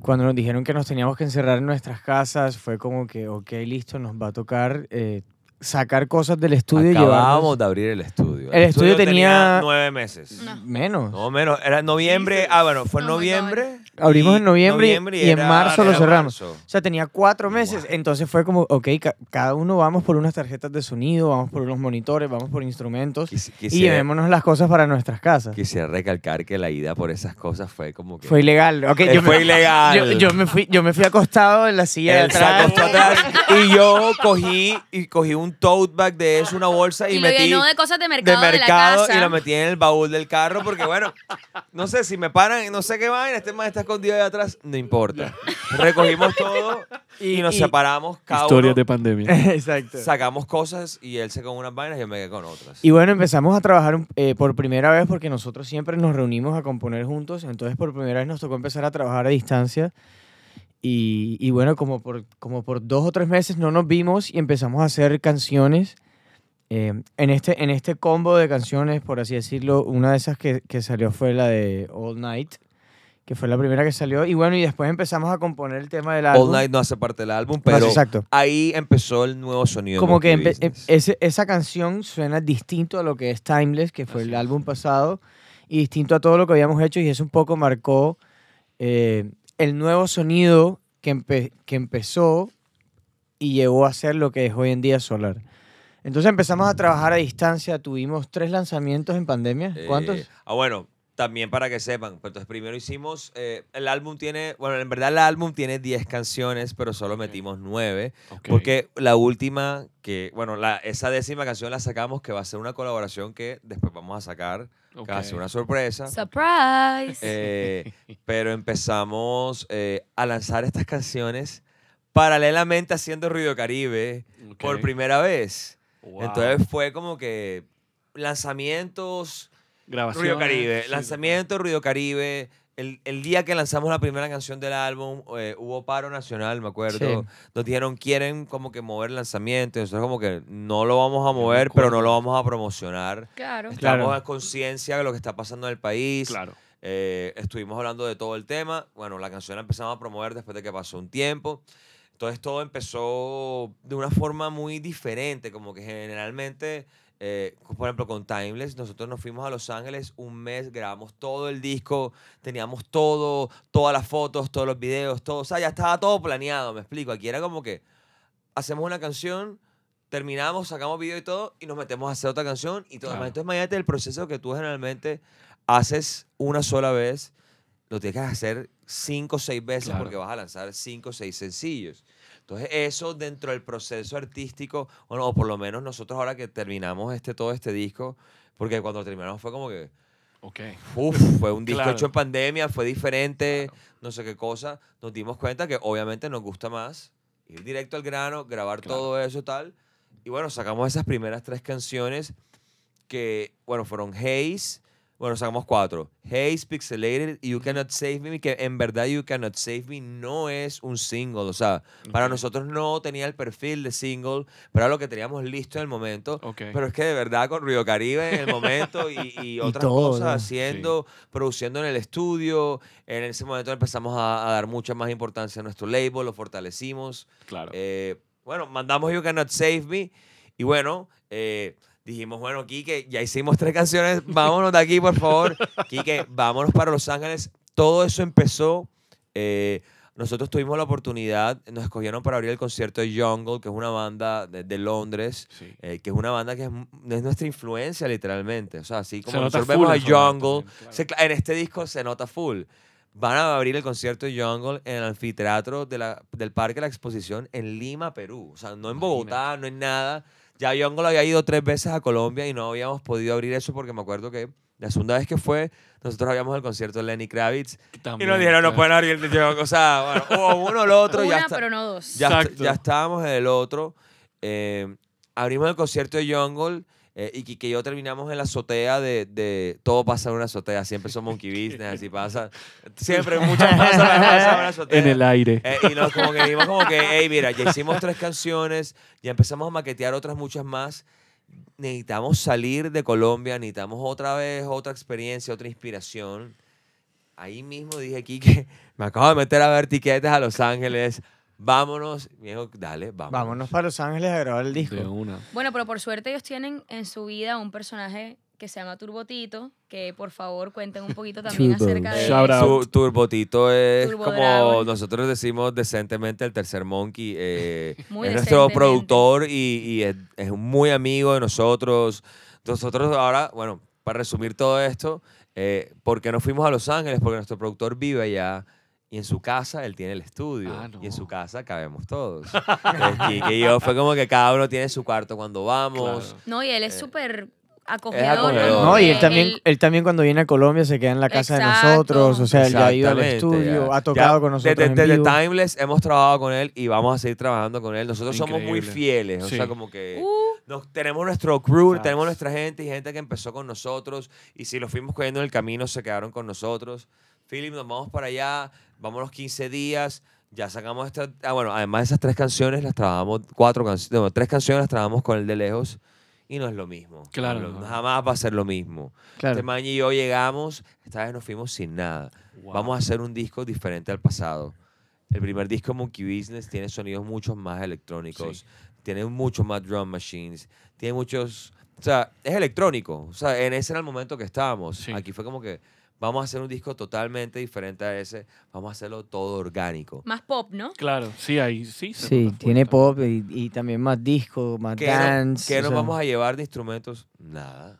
Cuando nos dijeron que nos teníamos que encerrar en nuestras casas, fue como que, ok, listo, nos va a tocar eh, sacar cosas del estudio y Acabábamos de abrir el estudio. El estudio tenía- nueve meses. No. Menos. No, menos. Era noviembre. Ah, bueno, fue en noviembre. Abrimos y en noviembre y- y en marzo lo cerramos. marzo. O sea, tenía cuatro meses. Wow. Entonces fue como, ok, ca- cada uno vamos por unas tarjetas de sonido, vamos por unos monitores, vamos por instrumentos y llevémonos las cosas para nuestras casas. quisiera recalcar que la ida por esas cosas fue como que. Fue ilegal. Eh, yo fue me, ilegal. Yo, yo me fui, yo me fui acostado en la silla de Él se atrás. acostó atrás y yo cogí y cogí un tote bag de eso, una bolsa y, Y lo metí llenó de cosas de de mercado de, mercado la casa. y lo metí en el baúl del carro porque bueno, no sé si me paran, y no sé qué vaina, este man está escondido ahí atrás, no importa. Recogimos todo y nos Y- separamos cada Historias uno, de pandemia. Exacto. sacamos cosas y él se con unas vainas y yo me quedé con otras. Y bueno, empezamos a trabajar un- eh, por primera vez porque nosotros siempre nos reunimos a componer juntos, entonces por primera vez nos tocó empezar a trabajar a distancia. Y, y bueno, como por, como por dos o tres meses no nos vimos y empezamos a hacer canciones. Eh, en, este, en este combo de canciones, por así decirlo, una de esas que, que salió fue la de All Night, que fue la primera que salió. Y bueno, y después empezamos a componer el tema del álbum. All Night no hace parte del álbum, No, pero exacto. ahí empezó el nuevo sonido. Como que Business. ese- esa canción suena distinto a lo que es Timeless, que fue Así el álbum pasado, y distinto a todo lo que habíamos hecho, y eso un poco marcó eh, el nuevo sonido que, que empezó y llegó a ser lo que es hoy en día Solar. Entonces empezamos a trabajar a distancia, tuvimos tres lanzamientos en pandemia. ¿Cuántos? Eh, ah, bueno, también para que sepan, pues, entonces primero hicimos, eh, el álbum tiene, bueno, en verdad el álbum tiene 10 canciones, pero solo metimos 9, Ok. porque la última, que, bueno, la, esa décima canción la sacamos, que va a ser una colaboración que después vamos a sacar, que va a ser Ok. una sorpresa. Surprise. Eh, pero empezamos eh, a lanzar estas canciones paralelamente haciendo Ruido Caribe por primera vez. Wow. Entonces fue como que lanzamientos Grabaciones, Ruido Caribe, sí, lanzamiento Ruido Caribe. El, el día que lanzamos la primera canción del álbum, eh, hubo paro nacional, me acuerdo. Sí. Nos dijeron, quieren como que mover el lanzamiento. Y nosotros como que no lo vamos a mover, pero no lo vamos a promocionar. claro. Estamos Claro. a conciencia de lo que está pasando en el país. Claro. Eh, estuvimos hablando de todo el tema. Bueno, la canción la empezamos a promover después de que pasó un tiempo. Entonces todo empezó de una forma muy diferente, como que generalmente, eh, por ejemplo, con Timeless, nosotros nos fuimos a Los Ángeles un mes, grabamos todo el disco, teníamos todo, todas las fotos, todos los videos, todo, o sea, ya estaba todo planeado, me explico. Aquí era como que hacemos una canción, terminamos, sacamos video y todo, y nos metemos a hacer otra canción y todo. Claro. Entonces imagínate el proceso que tú generalmente haces una sola vez, lo tienes que hacer cinco o seis veces Claro. porque vas a lanzar cinco o seis sencillos. Entonces eso dentro del proceso artístico, bueno, o por lo menos nosotros ahora que terminamos este, todo este disco, porque cuando terminamos fue como que, Ok. Uf, fue un disco Claro. hecho en pandemia, fue diferente, no sé qué cosa. Nos dimos cuenta que obviamente nos gusta más ir directo al grano, grabar Claro. todo eso tal. Y bueno, sacamos esas primeras tres canciones que, bueno, fueron Haze. Bueno, sacamos cuatro. Haze, Pixelated y You Cannot Save Me, que en verdad You Cannot Save Me no es un single. O sea, para nosotros no tenía el perfil de single, pero era lo que teníamos listo en el momento. Ok. Pero es que de verdad con Río Caribe en el momento y, y otras todo, cosas ¿no? haciendo, produciendo en el estudio. En ese momento empezamos a, a dar mucha más importancia a nuestro label, lo fortalecimos. claro. Eh, bueno, mandamos You Cannot Save Me y bueno, eh, dijimos, bueno, Quique, ya hicimos tres canciones, vámonos de aquí, por favor. Quique, vámonos para Los Ángeles. Todo eso empezó... eh, nosotros tuvimos la oportunidad, nos escogieron para abrir el concierto de Jungle, que es una banda de, de Londres, sí. eh, que es una banda que es, es nuestra influencia literalmente. O sea, así como nota nosotros vemos a Jungle, también, claro. se en este disco se nota full. Van a abrir el concierto de Jungle en el anfiteatro de la, del Parque de la Exposición en Lima, Perú. O sea, no en Bogotá, no en nada. Ya Jungle había ido tres veces a Colombia y no habíamos podido abrir eso porque me acuerdo que la segunda vez que fue, nosotros habíamos el concierto de Lenny Kravitz y nos dijeron, no pueden abrir el. O sea, bueno, hubo uno o el otro. ya Una, está- pero no dos. ya, ya estábamos en el otro. eh, abrimos el concierto de Jungle eh, y que yo terminamos en la azotea de, de- Todo pasa en una azotea. Siempre son monkey business, así pasa. Siempre muchas cosas pasan en una azotea. En el aire. Eh, y nos como que dijimos como que, hey, mira, ya hicimos tres canciones, ya empezamos a maquetear otras muchas más. Necesitamos salir de Colombia, necesitamos otra vez otra experiencia, otra inspiración. Ahí mismo dije aquí que me acabo de meter a ver tiquetes a Los Ángeles. Vámonos. Me dijo, dale, vámonos. Vámonos para Los Ángeles a grabar el disco. De una. Bueno, pero por suerte ellos tienen en su vida un personaje que se llama Turbotito, que por favor cuenten un poquito también acerca de Shout out. Tu, Turbotito es Turbo como Dragon. nosotros decimos decentemente el tercer monkey. eh, Muy es nuestro productor y, y es, es un muy amigo de nosotros. Nosotros ahora, bueno, para resumir todo esto, eh, ¿por qué no fuimos a Los Ángeles? Porque nuestro productor vive allá y en su casa él tiene el estudio. Ah, Y en su no. casa cabemos todos. Kike y yo fue como que cada uno tiene su cuarto cuando vamos. Claro. No, y él es Eh, súper acogedor. acogedor. No, y él también, él- él también cuando viene a Colombia se queda en la casa Exacto. de nosotros. O sea, él ya ha ido al estudio, ya. ha tocado Ya con nosotros. Desde, en desde vivo. Timeless hemos trabajado con él y vamos a seguir trabajando con él. Nosotros somos muy Increíble. fieles. O Sí. sea, como que Uh, nos, tenemos nuestro crew, tenemos nuestra gente y gente que empezó con nosotros. Y si los fuimos cogiendo en el camino, se quedaron con nosotros. Philip, nos vamos para allá, vamos los 15 días. Ya sacamos estas. Ah, bueno, además de esas tres canciones, las trabajamos, cuatro canciones, no, tres canciones las trabajamos con el de lejos. Y no es lo mismo. Claro, No. Jamás va a ser lo mismo. Claro. Este man y yo llegamos, esta vez nos fuimos sin nada. Wow. Vamos a hacer un disco diferente al pasado. El primer disco Monkey Business tiene sonidos mucho más electrónicos, tiene mucho más drum machines, tiene muchos, o sea, es electrónico. O sea, en ese era el momento que estábamos. Sí. Aquí fue como que vamos a hacer un disco totalmente diferente a ese, vamos a hacerlo todo orgánico. Más pop, ¿no? Claro, sí, ahí sí. se Sí, tiene también. pop y, y también más disco, más ¿Qué, no- dance. qué nos sea. vamos a llevar de instrumentos? Nada.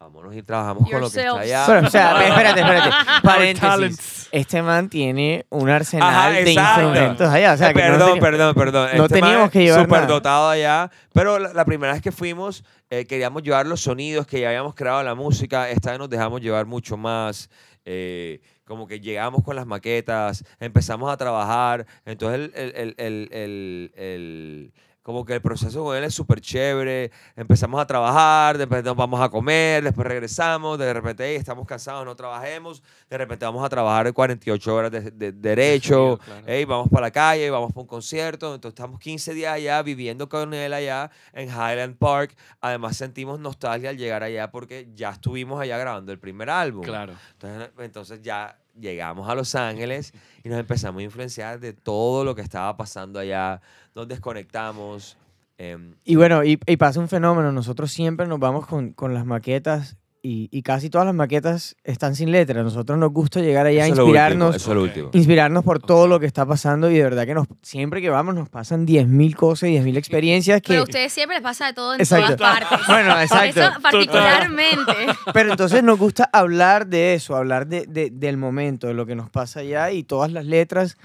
Vámonos y trabajamos con lo que está Yourselves. allá. Bueno, o sea, espérate, espérate. Paréntesis. talents. Este man tiene un arsenal Ajá, de exacto. instrumentos allá. O sea, que no perdón, sé- perdón, perdón. no Este teníamos que llevar Súper nada. dotado allá. Pero la, la primera vez que fuimos, eh, queríamos llevar los sonidos que ya habíamos creado en la música. Esta vez nos dejamos llevar mucho más. eh, como que llegamos con las maquetas, empezamos a trabajar. Entonces, el, el- el- el- el- como que el proceso con él es súper chévere. Empezamos a trabajar, después nos vamos a comer, después regresamos. De repente, "Ey, estamos cansados, no trabajemos. De repente, vamos a trabajar 48 horas de, de- derecho. claro. Vamos para la calle, vamos para un concierto. Entonces estamos 15 días allá viviendo con él allá en Highland Park. Además sentimos nostalgia al llegar allá porque ya estuvimos allá grabando el primer álbum. Claro. Entonces, entonces ya llegamos a Los Ángeles y nos empezamos a influenciar de todo lo que estaba pasando allá. Nos desconectamos. em, Y bueno, y, y pasa un fenómeno. Nosotros siempre nos vamos con, con las maquetas y, y casi todas las maquetas están sin letra. A nosotros nos gusta llegar allá a eso es lo último, inspirarnos. eso es lo último. Inspirarnos por todo lo que está pasando y de verdad que nos, siempre que vamos nos pasan 10.000 cosas y 10.000 experiencias que... Pero a ustedes siempre les pasa de todo en Exacto. todas partes. Bueno, exacto. Eso particularmente. Pero entonces nos gusta hablar de eso, hablar de, de- del momento, de lo que nos pasa allá y todas las letras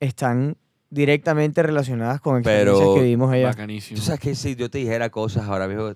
están directamente relacionadas con experiencias Pero- que vivimos allá. Bacanísimo. Tú sabes que si yo te dijera cosas ahora mismo,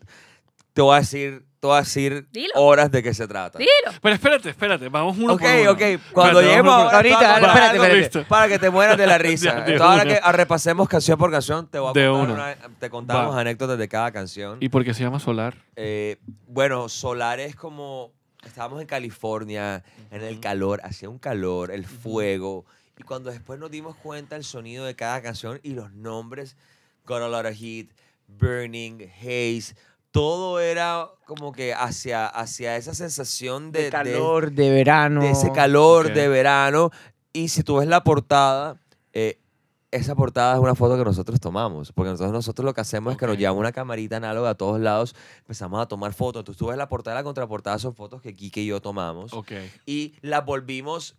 te voy a decir, a decir Dilo. horas de qué se trata. Dilo. Pero espérate, espérate, vamos uno Ok, por uno. ok. Cuando Espérate, lleguemos vamos por- Ahorita, espérate, espérate. Listo. Para que te mueras de la risa. De Entonces, ahora una. que ah, repasemos canción por canción, te voy a De contar una. una- te contamos Va. anécdotas de cada canción. ¿Y por qué se llama Solar? Eh, bueno, Solar es como. Estábamos en California, en el calor, hacía un calor, el fuego. Y cuando después nos dimos cuenta el sonido de cada canción y los nombres, Got a Lot of Heat, Burning, Haze, todo era como que hacia, hacia esa sensación de, calor, de, verano. de ese calor de verano. Y si tú ves la portada, eh, esa portada es una foto que nosotros tomamos. Porque nosotros, nosotros lo que hacemos es que nos llevamos una camarita análoga a todos lados, empezamos a tomar fotos. Entonces tú ves la portada y la contraportada, son fotos que Kike y yo tomamos. Ok. Y las volvimos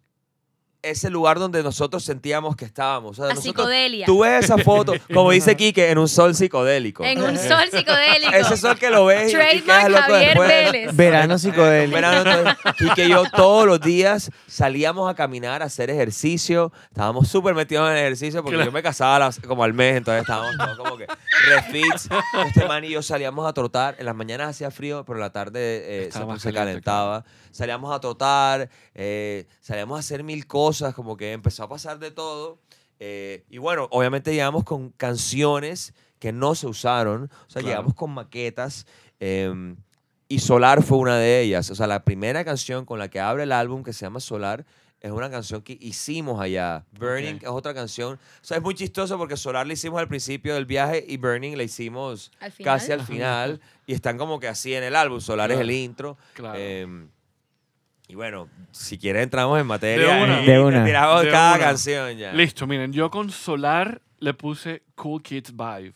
ese lugar donde nosotros sentíamos que estábamos. O sea, La nosotros- psicodelia. Tú ves esa foto, como dice Kike, en un sol psicodélico. En un sol psicodélico. Ese sol que lo ves Trademark Javier después. Vélez. Verano psicodélico. verano, entonces, Kike y yo todos los días salíamos a caminar, a hacer ejercicio. Estábamos súper metidos en el ejercicio porque Claro. yo me casaba las- como al mes, entonces estábamos todos como que refits. Este man y yo salíamos a trotar. En las mañanas hacía frío, pero en la tarde eh, se, se calentaba. Salíamos a trotar, eh, salíamos a hacer mil cosas, como que empezó a pasar de todo. Eh, y bueno, obviamente llegamos con canciones que no se usaron. O sea, Claro. llegamos con maquetas. em, y Solar fue una de ellas. O sea, la primera canción con la que abre el álbum, que se llama Solar, es una canción que hicimos allá. Burning Ok. es otra canción. O sea, es muy chistoso porque Solar la hicimos al principio del viaje y Burning la hicimos Al casi al Ajá. final. Y están como que así en el álbum. Solar es Claro. el intro. Claro. Em, y bueno, si quieres entramos en materia. De una. y De te una. tiramos De cada una. canción ya. Listo, miren, yo con Solar le puse Cool Kids Vibe.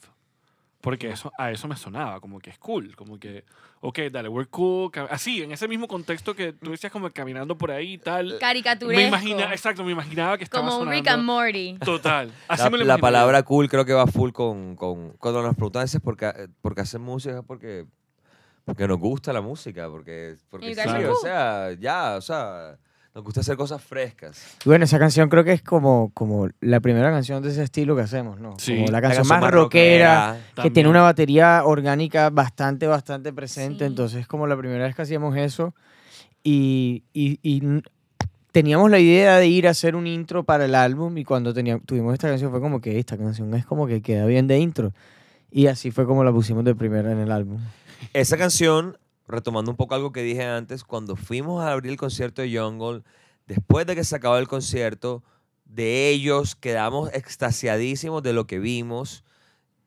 Porque eso, a eso me sonaba, como que es cool, como que, ok, dale, we're cool. ca- Así, en ese mismo contexto que tú decías como caminando por ahí y tal. Caricaturesco. Me imaginaba, exacto, me imaginaba que estaba Como sonando. Rick and Morty. Total. Así La, me lo la palabra cool creo que va full con, con cuando nos preguntan a veces por qué, por qué hacen música, es porque, porque nos gusta la música, porque, porque sí, o sea, ya, o sea, nos gusta hacer cosas frescas. Y bueno, esa canción creo que es como, como la primera canción de ese estilo que hacemos, ¿no? Sí. Como la La canción más rockera, que También. tiene una batería orgánica bastante, bastante presente. Sí. Entonces, como la primera vez que hacíamos eso. Y, y- y teníamos la idea de ir a hacer un intro para el álbum. Y cuando teníamos, tuvimos esta canción, fue como que esta canción es como que queda bien de intro. Y así fue como la pusimos de primera en el álbum. Esa canción, retomando un poco algo que dije antes, cuando fuimos a abrir el concierto de Jungle, después de que se acabó el concierto, de ellos quedamos extasiadísimos de lo que vimos,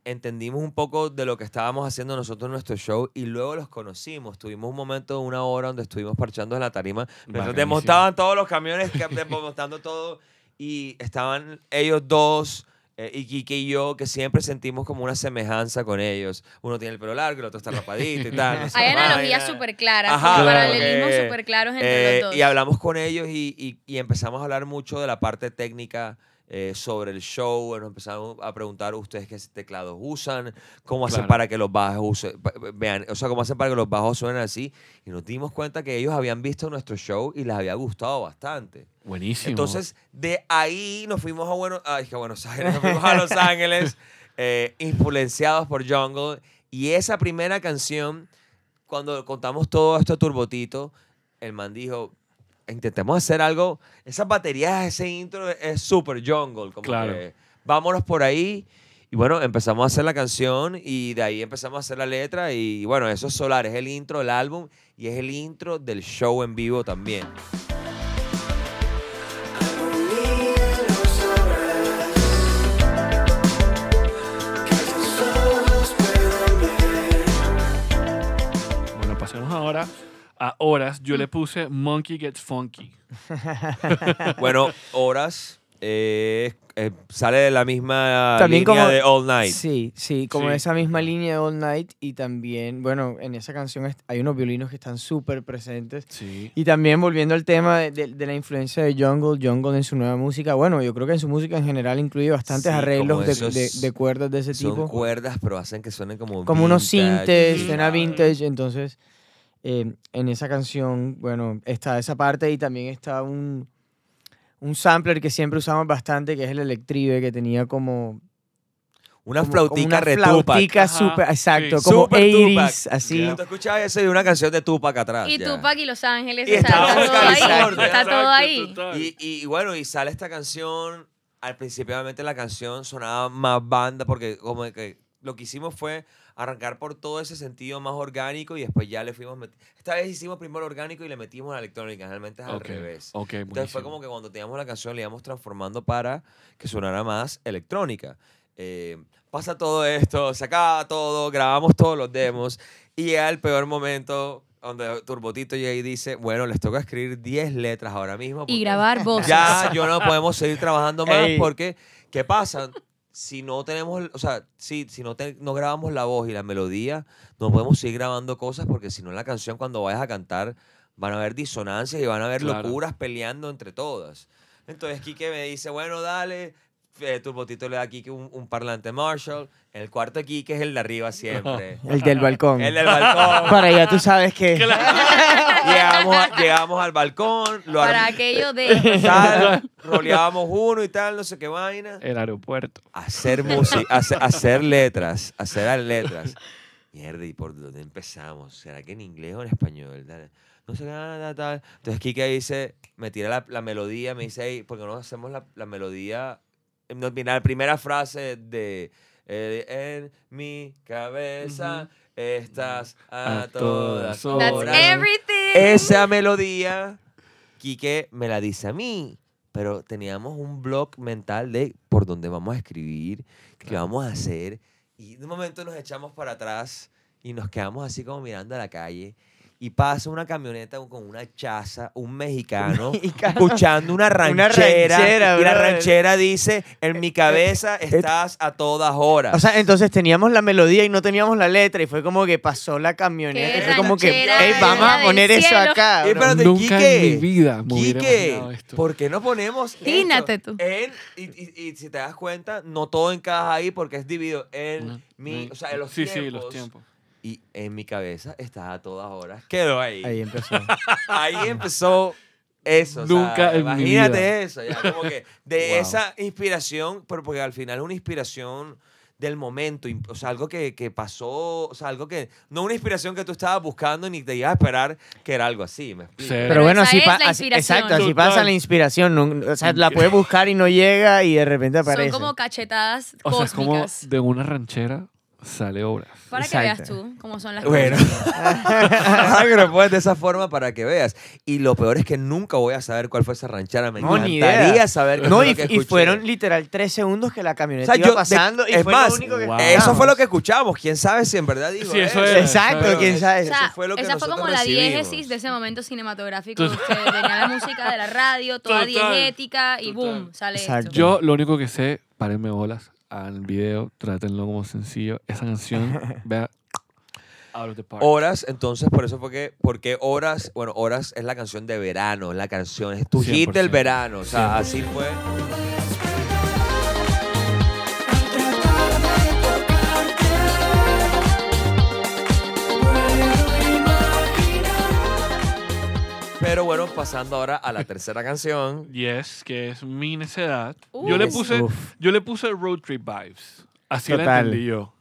entendimos un poco de lo que estábamos haciendo nosotros en nuestro show y luego los conocimos. Tuvimos un momento de una hora donde estuvimos parchando en la tarima, mientras desmontaban todos los camiones, desmontando todo y estaban ellos dos. Eh, y Quique y yo, que siempre sentimos como una semejanza con ellos. Uno tiene el pelo largo, el otro está rapadito y tal. Hay analogías súper claras, Ajá, como claro. paralelismos Eh, súper claros entre Eh, los dos. y hablamos con ellos y, y- y empezamos a hablar mucho de la parte técnica eh, sobre el show. Nos empezamos a preguntar ustedes qué teclados usan, cómo hacen Claro. para que los bajos usen- vean, o sea, cómo hacen para que los bajos suenen así. Y nos dimos cuenta que ellos habían visto nuestro show y les había gustado bastante. Buenísimo. Entonces, de ahí nos fuimos a Buenos, ay, que Buenos Aires, nos fuimos a Los Ángeles, eh, influenciados por Jungle. Y esa primera canción, cuando contamos todo esto a Turbotito, el man dijo, intentemos hacer algo, esas baterías, ese intro es súper Jungle, como Claro. que vámonos por ahí. Y bueno, empezamos a hacer la canción y de ahí empezamos a hacer la letra y bueno, eso es Solar, es el intro del álbum y es el intro del show en vivo también. Ahora a horas. Yo le puse Monkey Gets Funky. Bueno, horas eh, eh, sale de la misma También línea como- de All Night. Sí, sí, como Sí. esa misma línea de All Night y también, bueno, en esa canción hay unos violinos que están súper presentes. Sí. Y también volviendo al tema de, de- de la influencia de Jungle, Jungle en su nueva música, bueno, yo creo que en su música en general incluye bastantes Sí, arreglos de, de- de cuerdas de ese Son tipo. cuerdas, pero hacen que suenen como como unos vintage, sintes, sí. suena vintage, entonces eh, en esa canción, bueno, está esa parte y también está un, un sampler que siempre usamos bastante, que es el Electribe, que tenía como... Una como- como flautica una retupac. flautica Ajá, súper, exacto, sí. como Super 80s, Tupac. así. Ya. Tú escuchabas eso de una canción de Tupac atrás. Y ya. Tupac y Los Ángeles, Y o sea, estamos está todo ahí. Está todo ahí. Y, y bueno, y sale esta canción. Al principio, obviamente, la canción sonaba más banda porque como que lo que hicimos fue arrancar por todo ese sentido más orgánico y después ya le fuimos... Esta vez hicimos primero orgánico y le metimos la electrónica. Realmente es al Ok, revés. Ok, Entonces fue como que cuando teníamos la canción le íbamos transformando para que sonara más electrónica. Eh, pasa todo esto, se acaba todo, grabamos todos los demos y llega el peor momento donde Turbotito llega y dice, bueno, les toca escribir 10 letras ahora mismo. Y grabar voces. Ya yo no podemos seguir trabajando más Ey. porque, ¿qué pasa? Si no tenemos, o sea, si, si no, te- no grabamos la voz y la melodía, no podemos seguir grabando cosas porque si no en la canción cuando vayas a cantar van a haber disonancias y van a haber Claro. locuras peleando entre todas. Entonces Kike me dice, bueno, dale. Eh, Turbotito le da a Kike un, un parlante Marshall. El cuarto Kike es el de arriba siempre. El del balcón. el del balcón. Para allá tú sabes que... llegamos, a- llegamos al balcón, lo Para arm- aquello de... tal, roleábamos uno y tal, no sé qué vaina. El aeropuerto. Hacer música, hacer, hacer letras, hacer las letras. Mierda, ¿y por dónde empezamos? ¿Será que en inglés o en español? Dale. No sé qué, tal, tal. Entonces Kike dice, me tira la, la melodía, me dice, "Ey, ¿por qué no hacemos la, la melodía? No, mira, la primera frase de eh, en mi cabeza estás a, A todas todas That's horas. everything. Esa melodía, Quique me la dice a mí, pero teníamos un blog mental de por dónde vamos a escribir, qué vamos a hacer, y de un momento nos echamos para atrás y nos quedamos así como mirando a la calle. Y pasa una camioneta con una chaza, un mexicano, mexicano. escuchando una Una ranchera. ranchera, y la ranchera dice, en mi cabeza estás a todas horas. O sea, entonces teníamos la melodía y no teníamos la letra y fue como que pasó la camioneta y fue como que, ranchera "Ey, vamos a poner eso cielo". acá. Eh, bro". espérate, Nunca Quique, en mi vida me Quique, esto. ¿por qué no ponemos esto Imagínate tú. en- y, y- y si te das cuenta, no todo encaja ahí porque es dividido en Una- mi, o sea, en los sí, tiempos. sí, los tiempos. Y en mi cabeza está a todas horas. Quedó ahí. Ahí Ahí, empezó. empezó eso. o sea, Nunca en mi imagínate vida. eso, ya como que de Wow. esa inspiración, pero porque al final es una inspiración del momento, o sea, algo que, que pasó, o sea, algo que, no una inspiración que tú estabas buscando ni te ibas a esperar que era algo así, me explico. Cero. Pero bueno, así pa- así- exacto, así pasa la inspiración. nun- O sea, la puedes buscar y no llega y de repente Son aparece. como cachetadas O sea, es como cósmicas. de una ranchera sale Horas. Para que Exacto. veas tú cómo son las Bueno. cosas. Que lo pones de esa forma para que veas. Y lo peor es que nunca voy a saber cuál fue esa ranchera. Me No, ni encantaría idea. saber qué No, fue y, lo que y fueron literal tres segundos que la O camioneta sea, iba yo, de- pasando y es fue más, lo único que Wow. eso escuchamos. fue lo que escuchamos. ¿Quién sabe si en verdad dijo Sí, eso eso? es. Exacto, Pero quién sabe. O sea, Eso fue lo que esa fue como la recibimos. diégesis de ese momento cinematográfico que tenía la música de la radio, toda Total, diegética y total. boom, sale Exacto. esto. Yo lo único que sé, párenme bolas al video, trátenlo como sencillo. Esa canción, vea, out of the park. Horas, entonces por eso fue que, porque Horas, bueno, Horas es la canción de verano, es la canción, es tu hit del 100%. verano, o sea, así fue. Pasando ahora a la tercera canción. Yes, que es mi necedad. Uh. yo le puse, Uf. yo le puse road trip vibes. Así la Total. entendí yo.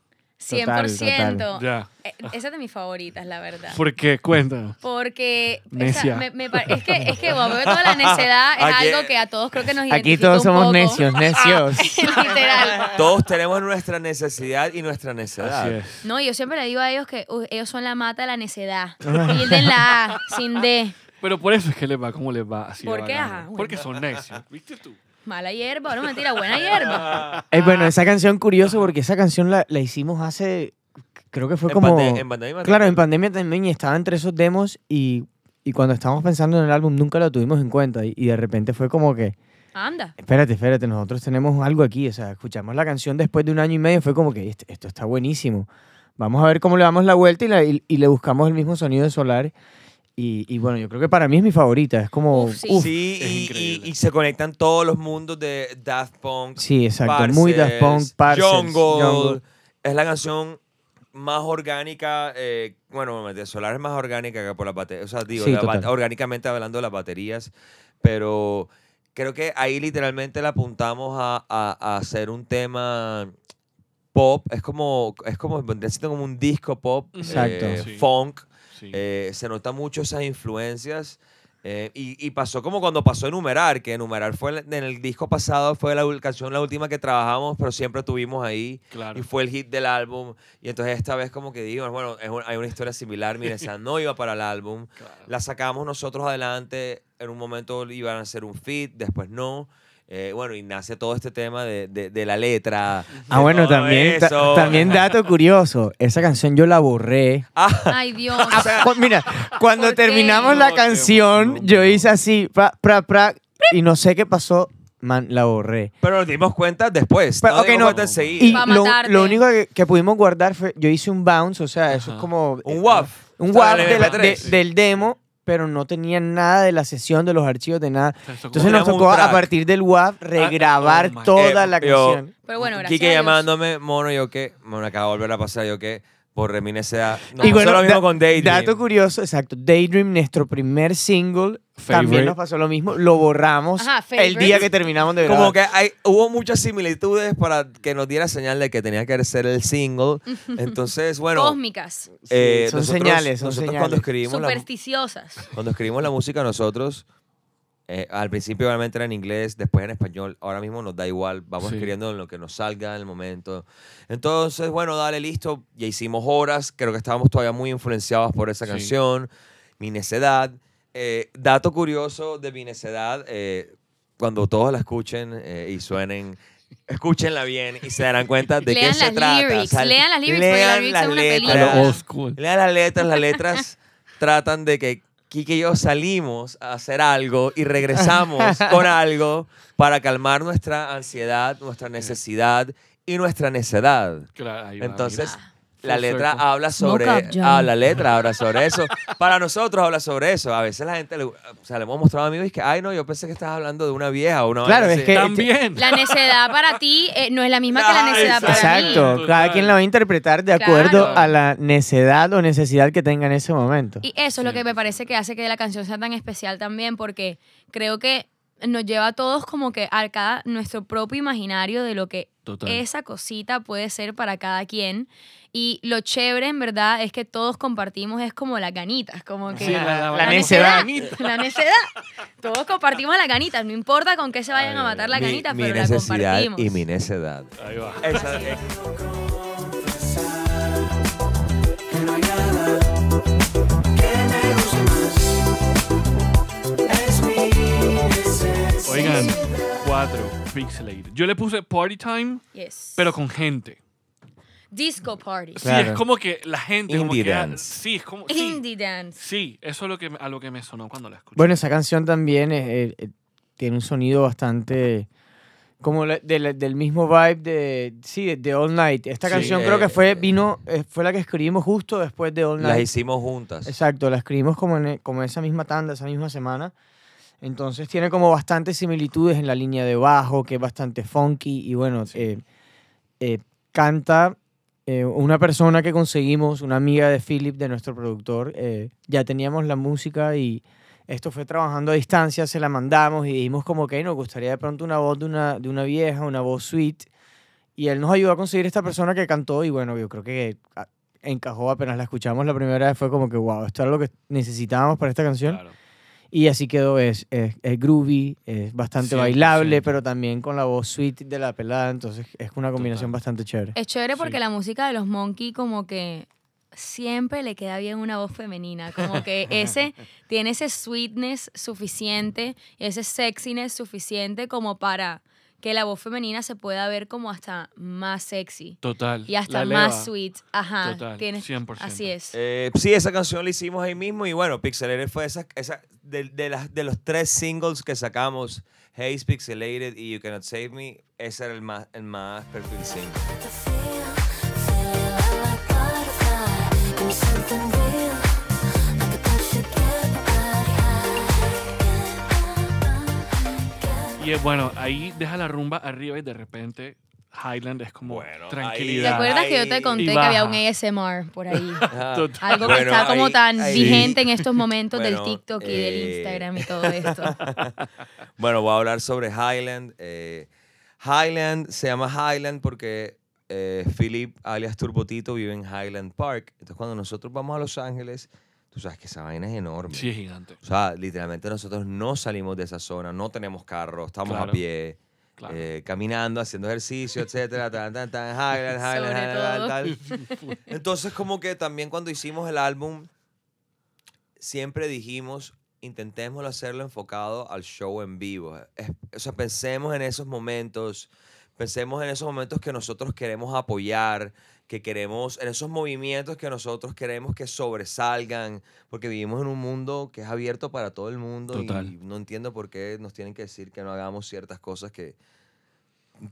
100%. total. Ya. Eh, Esa es de mis favoritas, la verdad. ¿Por qué? Cuéntanos. Porque esa- Necia. me- me es que, es que bueno, veo toda la necedad es Aquí- algo que a todos creo que nos Aquí identifica todos un somos poco. necios, necios. Literal. Todos tenemos nuestra necesidad y nuestra necedad. Así es. No, yo siempre le digo a ellos que "Uy, ellos son la mata de la necedad. Tilden la A, sin D. Pero por eso es que les va como les va. Así ¿Por qué? Ajá, bueno. Porque son necios. ¿Viste tú? Mala hierba, no mentira, buena hierba. Eh, bueno, esa canción curioso porque esa canción la, la hicimos hace, creo que fue En como... pande- en pandemia Claro, en pandemia también y estaba entre esos demos y, y cuando estábamos pensando en el álbum nunca lo tuvimos en cuenta y, y de repente fue como que, Anda. espérate, espérate, nosotros tenemos algo aquí, o sea, escuchamos la canción después de un año y medio, fue como que esto, esto está buenísimo, vamos a ver cómo le damos la vuelta y, la- y- y le buscamos el mismo sonido de Solar y, y bueno, yo creo que para mí es mi favorita, es como... Uf, sí. uf, Sí, Es y, y- y se conectan todos los mundos de Daft Punk. sí, exacto, muy Daft Punk, Parcels, Parcels, Jungle. Jungle. Es la canción más orgánica. eh, bueno, de Solar es más orgánica que por las baterías. O sea, digo, Sí, la orgánicamente hablando de las baterías. Pero creo que ahí literalmente le apuntamos a, a- a hacer un tema pop. Es como, es como, siendo como un disco pop. Exacto. eh, Sí. Funk. Sí. Eh, se nota mucho esas influencias. eh, y, y pasó como cuando pasó Enumerar, que Enumerar fue en el disco pasado, fue la canción la última que trabajamos, pero siempre tuvimos ahí. claro. Y fue el hit del álbum. Y entonces esta vez como que digo, bueno, es un- hay una historia similar. Mira, esa no iba para el álbum. claro. La sacamos nosotros adelante. En un momento iban a hacer un fit, después no. Eh, bueno, y nace todo este tema de, de- de la letra. Ah, de bueno, todo también, ta- también dato curioso, esa canción yo la borré. Ah, Ay, Dios. Cu- Mira, cuando ¿Por qué? terminamos No, la qué canción, yo hice así, pra, pra, pra, y no sé qué pasó, man, la borré. pero nos dimos cuenta después. Pero, nos ok, dimos no, cuenta enseguida. Y Pa' lo, matarte. lo único que, que pudimos guardar fue, yo hice un bounce, o sea, eso es como... un eh, WAV. Un el de la- MP3. de- del demo, pero no tenía nada de la sesión, de los archivos, de nada. Entonces nos tocó a partir del WAV regrabar oh toda la yo- canción. Pero bueno, gracias Quique llamándome, mono, yo que, bueno, acaba de volver a pasar, yo que, por Remine sea. Nos y pasó bueno, lo mismo da- con Daydream. dato curioso, exacto, Daydream, nuestro primer single, también nos pasó lo mismo, lo borramos Ajá, el día que terminamos de grabar. Como que hay, hubo muchas similitudes para que nos diera señal de que tenía que ser el single. Entonces, bueno. Cósmicas, eh, son nosotros- señales, son nosotros señales. Cuando escribimos, la, supersticiosas. cuando escribimos la música, nosotros. Eh, al principio obviamente era en inglés, después en español. Ahora mismo nos da igual. Vamos Sí. escribiendo en lo que nos salga en el momento. Entonces, bueno, dale, listo. Ya hicimos horas. Creo que estábamos todavía muy influenciados por esa Sí. canción. Mi necedad. Eh, dato curioso de mi necedad. eh, cuando todos la escuchen eh, y suenen, escúchenla bien y se darán cuenta de qué se trata. lyrics, O sea, lean las lyrics lean las letras. Lean las letras, las letras tratan de que Kike y yo salimos a hacer algo y regresamos con algo para calmar nuestra ansiedad, nuestra necesidad y nuestra necedad. Claro, ahí va, Entonces. La letra habla sobre ah, la letra habla sobre eso. Para nosotros habla sobre eso. A veces la gente le, o sea, le hemos mostrado a amigos y es que, ay no, yo pensé que estabas hablando de una vieja o una Claro, es así". que- También. La necedad para ti eh, no es la misma que la necedad para Exacto, mí. cada quien la va a interpretar de acuerdo Claro. a la necedad o necesidad que tenga en ese momento. Y eso es lo que me parece que hace que la canción sea tan especial también, porque creo que nos lleva a todos como que a cada nuestro propio imaginario de lo que esa cosita puede ser para cada quien. Y lo chévere, en verdad, es que todos compartimos, es como las ganitas, como que... La, la, la, necedad. La necedad. todos compartimos las ganitas, no importa con qué se vayan a matar las ganitas, mi pero la compartimos. y mi necedad. Ahí va. Esa, eh. es. Oigan, cuatro, Pixelated. Yo le puse Party Time, Yes. pero con gente. Disco Party. Sí, Claro. es como que la gente. como Indie que, dance. Sí, es como. Sí, Indie Dance. sí, eso es lo que, a lo que me sonó cuando la escuché. Bueno, esa canción también es, eh, eh, tiene un sonido bastante como la- del, del mismo vibe de sí de, de All Night. Esta Sí, canción eh, creo que fue vino eh, fue la que escribimos justo después de All Las Night. hicimos juntas. Exacto, la escribimos como en e- como esa misma tanda, esa misma semana. Entonces tiene como bastantes similitudes en la línea de bajo, que es bastante funky y bueno, eh, eh, canta eh, una persona que conseguimos, una amiga de Philip, de nuestro productor. eh, ya teníamos la música y esto fue trabajando a distancia, se la mandamos y dijimos como que nos gustaría de pronto una voz de una, de una vieja, una voz sweet. Y él nos ayudó a conseguir esta persona que cantó y bueno, yo creo que ah, encajó apenas la escuchamos la primera vez, fue como que wow, esto era lo que necesitábamos para esta canción. Claro. Y así quedó, es, es, es groovy, es bastante bailable, 100%. pero también con la voz sweet de la pelada, entonces es una combinación Total. bastante chévere. Es chévere porque Sí. la música de los Monkey como que siempre le queda bien una voz femenina, como que ese tiene ese sweetness suficiente, ese sexiness suficiente como para que la voz femenina se pueda ver como hasta más sexy Total. y hasta más sweet. Ajá, Total, tienes 100%. así es. Eh, sí, esa canción la hicimos ahí mismo y bueno, Pixelated fue esa, esa de, de, las, de los tres singles que sacamos, Haze, Pixelated y You Cannot Save Me, ese era el más, el más perfil single. Y eh, bueno, ahí deja la rumba arriba y de repente Highland es como Bueno, ahí- ¿Te tranquilidad. acuerdas que yo te conté que había un ASMR por ahí? Algo que Bueno, está como ahí- tan ahí- vigente en estos momentos Bueno, del TikTok y del eh, Instagram y todo esto. Bueno, voy a hablar sobre Highland. Eh, Highland se llama Highland porque eh, Philip, alias Turbotito, vive en Highland Park. Entonces, cuando nosotros vamos a Los Ángeles, tú sabes que esa vaina es enorme. Sí, es gigante. O sea, literalmente nosotros no salimos de esa zona, no tenemos carro, estamos Claro. a pie, Claro. eh, caminando, haciendo ejercicio, etcétera, tan, tan, tan, Highland, Highland, Highland, tal. Entonces, como que también cuando hicimos el álbum, siempre dijimos, intentémoslo hacerlo enfocado al show en vivo. Es- o sea, pensemos en esos momentos, pensemos en esos momentos que nosotros queremos apoyar, que queremos, en esos movimientos que nosotros queremos que sobresalgan, porque vivimos en un mundo que es abierto para todo el mundo Total. y no entiendo por qué nos tienen que decir que no hagamos ciertas cosas que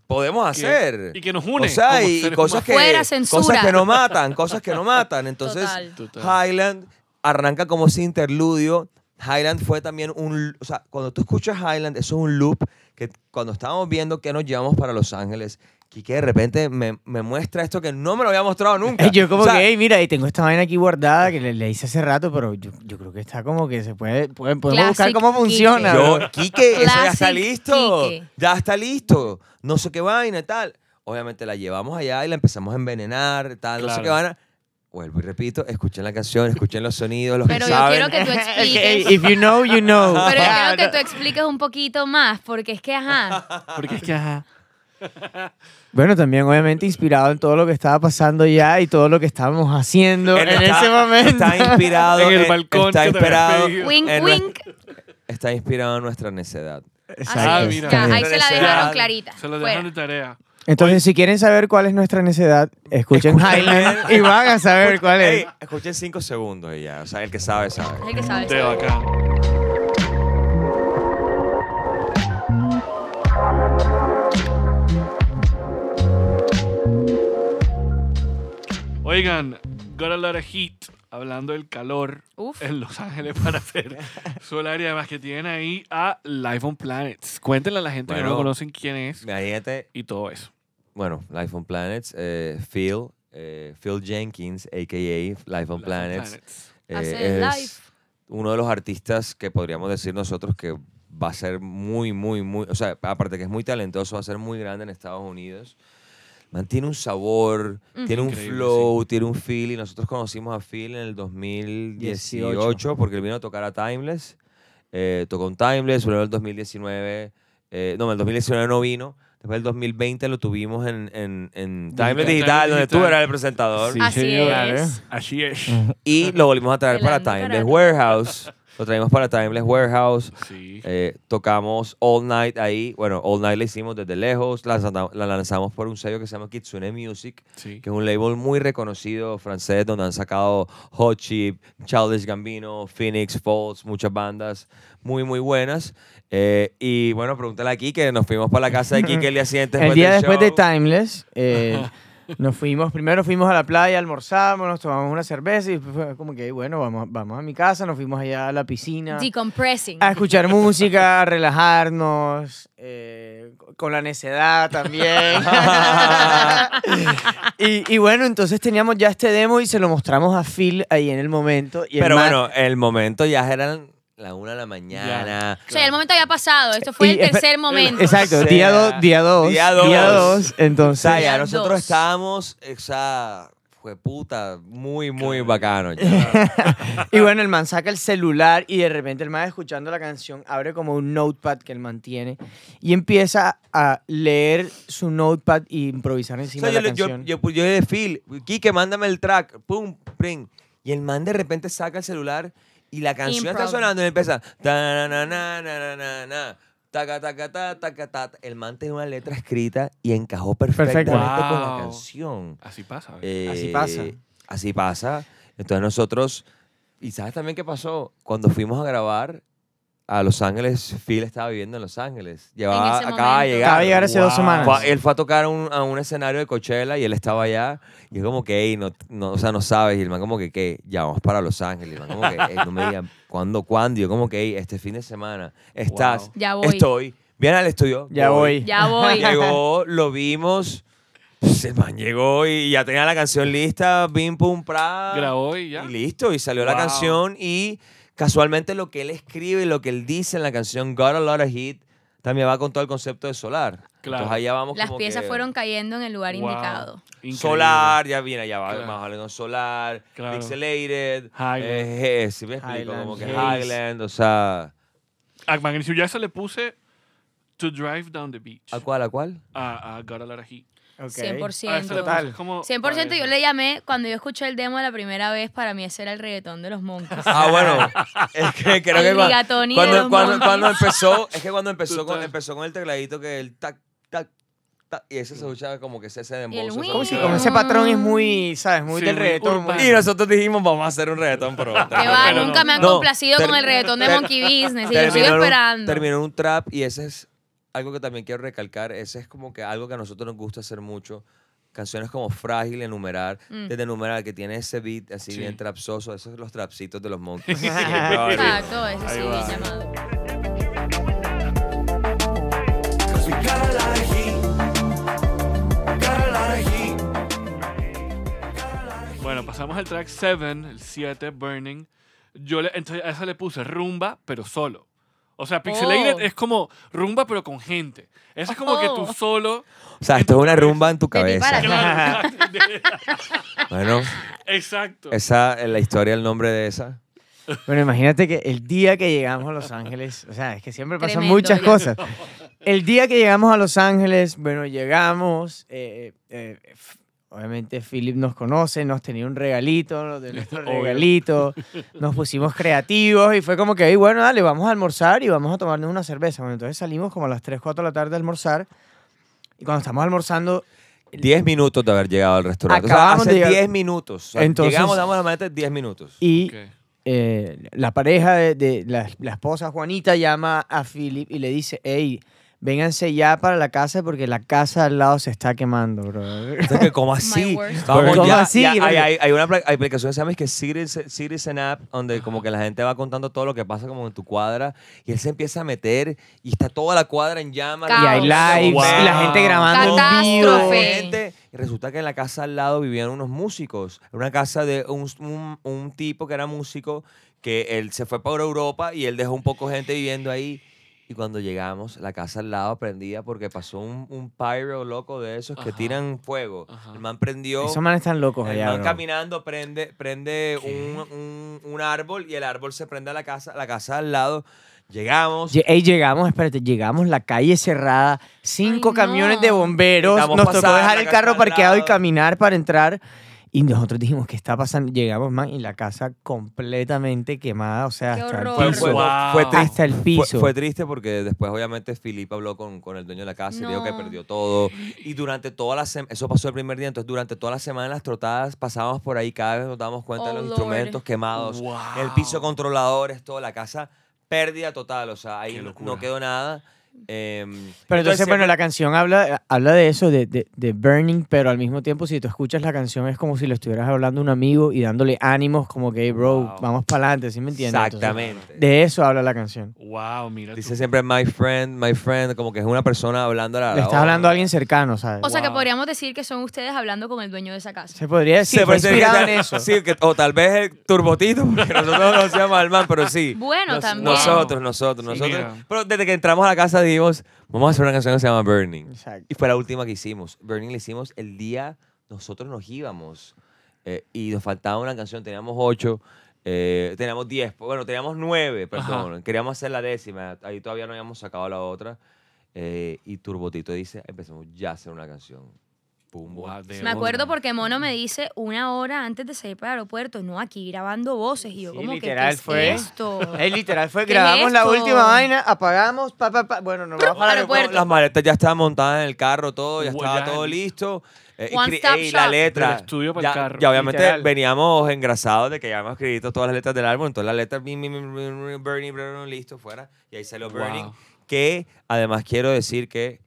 podemos hacer. y que nos une O sea, y cosas que, Fuera censura. cosas que no matan, cosas que no matan. Entonces, Total. Total. Highland arranca como ese interludio. Highland fue también un... O sea, cuando tú escuchas Highland, eso es un loop que cuando estábamos viendo que nos llevamos para Los Ángeles, Quique de repente me, me muestra esto que no me lo había mostrado nunca. Yo como O sea, que, hey, mira, y tengo esta vaina aquí guardada que le, le hice hace rato, pero yo, yo creo que está como que se puede, puede- podemos buscar cómo funciona. Quique. Yo. Quique, eso ya está listo. Quique. Ya está listo. No sé qué vaina y tal. Obviamente la llevamos allá y la empezamos a envenenar, tal, no sé Claro. qué vaina. Vuelvo y repito, escuchen la canción, escuchen los sonidos, los Pero que yo saben. quiero que tú expliques. if you know, you know. Pero yo quiero que tú expliques un poquito más, porque es que, ajá, Porque es que, ajá. Bueno, también obviamente inspirado en todo lo que estaba pasando ya y todo lo que estábamos haciendo en, Él está- ese momento. Está inspirado En el en- balcón Está inspirado, wink, en wink. está inspirado en nuestra necedad. Exacto, Ah, mira. Ya, ahí se la dejaron Necesidad. clarita. Se Fuera. dejan de tarea. Entonces, si quieren saber cuál es nuestra necedad, escuchen Highland y van a saber cuál es. Ey, escuchen cinco segundos y ya. O sea, el que sabe, sabe. El que sabe. De bacán. Oigan, got a lot of heat. Hablando del calor Uf. en Los Ángeles para hacer solar y además que tienen ahí a Life on Planets. Cuéntenle a la gente que no Bueno. conocen quién es Imagínate, y todo eso. bueno, Life on Planets, eh, Phil, eh, Phil Jenkins, a.k.a. Life on Life Planets. Planets. eh, Hace es live. uno de los artistas que podríamos decir nosotros que va a ser muy, muy, muy, o sea, aparte que es muy talentoso, va a ser muy grande en Estados Unidos. Mantiene un sabor, tiene un Increíble, flow, tiene un feel. Y nosotros conocimos a Phil en el 2018 18. porque él vino a tocar a Timeless. Eh, tocó en Timeless, luego en el 2019, eh, no, en el 2019 no vino. Después del 2020 lo tuvimos en, en, en Timeless Digital, Digital, donde tú eras el presentador. Sí, Así señor. es. Así es. Y lo volvimos a traer para Timeless. Warehouse. Lo traímos para Timeless Warehouse. Sí. Eh, tocamos All Night ahí. Bueno, All Night la hicimos desde lejos. La, lanza- la lanzamos por un sello que se llama Kitsune Music, sí. que es un label muy reconocido francés donde han sacado Hot Chip, Childish Gambino, Phoenix, Falls, muchas bandas muy, muy buenas. Eh, y bueno, pregúntale aquí que nos fuimos para la casa de Kike el día siguiente. El día del después de. Timeless, eh, nos fuimos, primero fuimos a la playa, almorzamos, nos tomamos una cerveza y después fue como que, bueno, vamos, vamos a mi casa, nos fuimos allá a la piscina. Decompressing. A escuchar música, a relajarnos, eh, con la necedad también. y, y bueno, entonces teníamos ya este demo y se lo mostramos a Phil ahí en el momento. Y Pero man- bueno, el momento ya eran la una de la mañana. O sea, el momento había pasado. Esto fue Y el tercer momento. Exacto, O sea, día 2, día 2. día dos. dos, O entonces. sea, ya nosotros dos. estábamos, o sea, fue puta, muy, muy bacano. ya. Y bueno, el man saca el celular y de repente el man escuchando la canción abre como un notepad que el man tiene y empieza a leer su notepad e improvisar O encima sea, de yo, la yo, canción. yo, yo de Phil, Kike, mándame el track, pum, pring. Y el man de repente saca el celular y la canción está sonando y empieza. ta na na na na na na, taca, taca, ta, taca, ta. El man tenía una letra escrita y encajó perfectamente con la Wow. canción. Así pasa. ¿ves? Eh, Así pasa. Así pasa. Entonces nosotros, y ¿sabes también qué pasó? Cuando fuimos a grabar a Los Ángeles, Phil estaba viviendo en Los Ángeles. Llevaba, acaba de llegar. Acaba de llegar hace dos Wow. semanas. Fue- él fue a tocar a un, a un escenario de Coachella y él estaba allá. Y es como que, "Ey, no, no, o sea, no sabes. Y el man como que, ¿qué? Ya vamos para Los Ángeles. Y el man como que, "Ey, no me digan, ¿cuándo, cuándo? Y yo como que, "Ey, este fin de semana, estás, Wow. Ya voy. estoy. Viene al estudio. Ya voy. Ya voy. Llegó, lo vimos. Pues El man llegó y ya tenía la canción lista, bim, pum, pra. Grabó y ya. Y listo, y salió la Wow. canción y casualmente lo que él escribe y lo que él dice en la canción Got a Lot of Hit también va con todo el concepto de solar. Claro. Entonces allá vamos Las como piezas que fueron cayendo en el lugar Wow. indicado. Increíble. Solar, ya viene, ya va Claro. más hablando solar, Claro. pixelated, Highland. eh, eh, sí me explico, Highland, como que Haze. Highland, o sea, A Magnificent Jazz le puse To Drive Down the Beach. ¿a cuál, a cuál? A, a Got a Lot of Heat. Ok. 100%. A ese le puse Total. como 100% yo le llamé, cuando yo escuché el demo la primera vez, para mí ese era el reggaetón de los monkeys. Ah, bueno, es que creo que El de cuando, los cuando, cuando empezó, es que cuando empezó con, empezó con el tecladito que el tac, tac, tac, y ese se escuchaba como que se wing. Como si escuchaba. como ese patrón es muy, ¿sabes? Muy Sí, del reggaetón. muy- Y nosotros dijimos, vamos a hacer un reggaetón, pero... Que va, Pero nunca no. me han complacido con el reggaetón de Monkey Business y lo sigo en un- esperando. Terminó en un trap y ese es algo que también quiero recalcar. Ese es como que algo que a nosotros nos gusta hacer mucho. Canciones como Frágil, Enumerar, Mm. desde Enumerar, que tiene ese beat así Sí. bien trapsoso. Esos son los trapsitos de los monkeys. Exacto, ese sí, llamado. Bueno, pasamos al track 7, el 7, Burning. Yo le, entonces a esa le puse rumba, pero solo. O sea, Pixelated Oh. es como rumba, pero con gente. Eso es como que tú Oh. solo. O sea, esto es una rumba en tu cabeza. Claro, Bueno, exacto. esa es la historia, el nombre de esa. Bueno, imagínate que el día que llegamos a Los Ángeles, o sea, es que siempre pasan Tremendo, muchas ya. cosas. El día que llegamos a Los Ángeles, bueno, llegamos, eh, eh, obviamente Philip nos conoce, nos tenía un regalito, nos dio nuestro Obvio. regalito, nos pusimos creativos y fue como que, "Ey, bueno, dale, vamos a almorzar y vamos a tomarnos una cerveza. Bueno, entonces salimos como a las 3, 4 de la tarde a almorzar y cuando estamos almorzando, 10 minutos de haber llegado al restaurante. O sea, Acabamos hace de llegar- 10 minutos. O sea, Entonces- llegamos, damos la maleta 10 minutos. y eh, la pareja de, de- la, la esposa Juanita llama a Philip y le dice, hey, vénganse ya para la casa porque la casa al lado se está quemando, bro. Entonces, que, ¿Cómo así? Vamos ¿Cómo ya, así? ya, hay, hay- hay una aplicación que se llama es que Citizen, Citizen App, donde como que la gente va contando todo lo que pasa como en tu cuadra y él se empieza a meter y está toda la cuadra en llamas. Caos. y hay lives Wow. y la gente grabando en vivo. Catástrofe. Y resulta que en la casa al lado vivían unos músicos. Era una casa de un, un- un tipo que era músico que él se fue para Europa y él dejó un poco gente viviendo ahí. Y cuando llegamos, la casa al lado prendía porque pasó un, un pyro loco de esos que Ajá. tiran fuego. Ajá. El man prendió. Esos manes están locos El allá, man bro. caminando prende, prende un, un- un árbol y el árbol se prende a la casa, la casa al lado. Llegamos. Lle- ey, llegamos, espérate, llegamos, la calle cerrada, cinco Ay, camiones no. de bomberos, Necesitamos nos tocó dejar la el casa carro al parqueado y lado. caminar para entrar. Y nosotros dijimos, ¿qué está pasando? Llegamos, man, y la casa completamente quemada, o sea, Qué hasta el horror. Piso. fue- Wow. fue triste. Hasta el Fue, piso. fue triste porque después obviamente Filipe habló con, con el dueño de la casa y dijo que No. perdió todo. Y durante toda la semana, eso pasó el primer día, entonces durante toda la semana en las trotadas pasábamos por ahí, cada vez nos dábamos cuenta Oh, de los Lord. instrumentos quemados, Wow. el piso controladores, toda la casa, pérdida total, o sea, ahí Qué no- locura. no quedó nada. Em, Pero entonces, bueno, la canción habla, habla de eso, de, de, de burning, pero al mismo tiempo, si tú escuchas la canción, es como si le estuvieras hablando a un amigo y dándole ánimos, como que, hey, bro, Wow. vamos para adelante, ¿sí me entiendes? Entonces, Exactamente. de eso habla la canción. Wow, mira. Dice tú. siempre my friend, my friend, como que es una persona hablando a la Le estás hablando a alguien cercano, ¿sabes? O sea que podríamos decir que son ustedes hablando con el dueño de esa casa. Se podría decir, Sí, fue puede ser que inspirado en eso. Sí, que- o tal vez el turbotito, porque nosotros no decíamos al man, pero sí. Bueno, Nos- también. Nosotros, nosotros, Sí, nosotros. mira. Pero desde que entramos a la casa dijimos, vamos a hacer una canción que se llama Burning. Exacto. Y fue la última que hicimos. Burning la hicimos el día nosotros nos íbamos. eh, y nos faltaba una canción, teníamos ocho, eh, teníamos diez, bueno, teníamos nueve, perdón. Queríamos hacer la décima, ahí todavía no habíamos sacado la otra. eh, y Turbotito dice, empezamos ya a hacer una canción. De Me acuerdo porque Mono me dice una hora antes de salir para el aeropuerto, no, aquí grabando voces. Y yo, Sí, como que, ¿qué literal es fue. esto? Ey, literal, fue, ¿Qué es grabamos la última vaina, apagamos, pa, pa, pa. Bueno, nos vamos para el Aeropuerto. Las maletas ya estaban montadas en el carro, todo, ya estaba todo listo. Eh, y One cri- stop ey, la letra. Del estudio para ya, el carro. ya obviamente Literal. veníamos engrasados de que ya habíamos escrito todas las letras del álbum, entonces las letras, Burning, Burning, listo, fuera. Y ahí salió Burning. Wow. Que además quiero decir que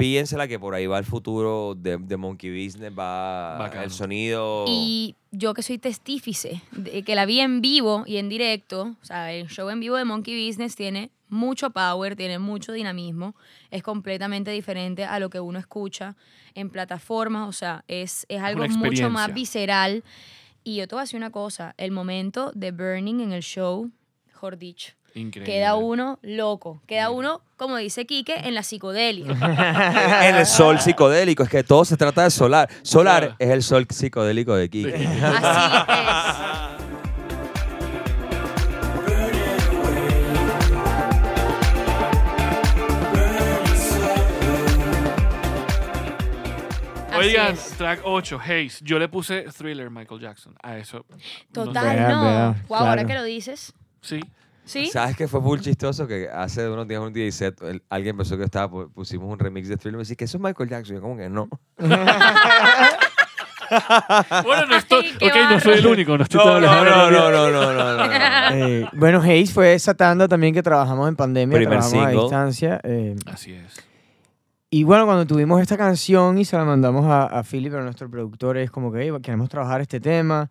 píensela que por ahí va el futuro de, de Monkey Business, va Bacano. el sonido. Y yo que soy testífice, de que la vi en vivo y en directo, o sea, el show en vivo de Monkey Business tiene mucho power, tiene mucho dinamismo, es completamente diferente a lo que uno escucha en plataformas, o sea, es, es algo mucho más visceral. Y yo te voy a decir una cosa, el momento de Burning en el show, mejor dicho, Increíble. queda uno loco, queda uno, como dice Quique, en la psicodelia. en el sol psicodélico, es que todo se trata de solar. Solar Claro. es el sol psicodélico de Kike. Así es. Oigan, track 8, Haze. Yo le puse Thriller Michael Jackson a eso. No Total, sé. No. wow, ahora que lo dices. Sí. ¿Sí? ¿Sabes qué fue muy chistoso? Que hace unos días, un set, el- alguien pensó que estaba, pu- pusimos un remix de Thriller y me dice que eso es Michael Jackson. Yo como que no. Bueno, no estoy. Ay, qué ok, no soy el único. No estoy No, todo no, no, no, no, no, no, no, no. Eh, bueno, Haze fue esa tanda también que trabajamos en pandemia, Primer trabajamos a distancia. eh, Así es. y bueno, cuando tuvimos esta canción y se la mandamos a, a Philip, a nuestro productor, es como que "Ey, queremos trabajar este tema.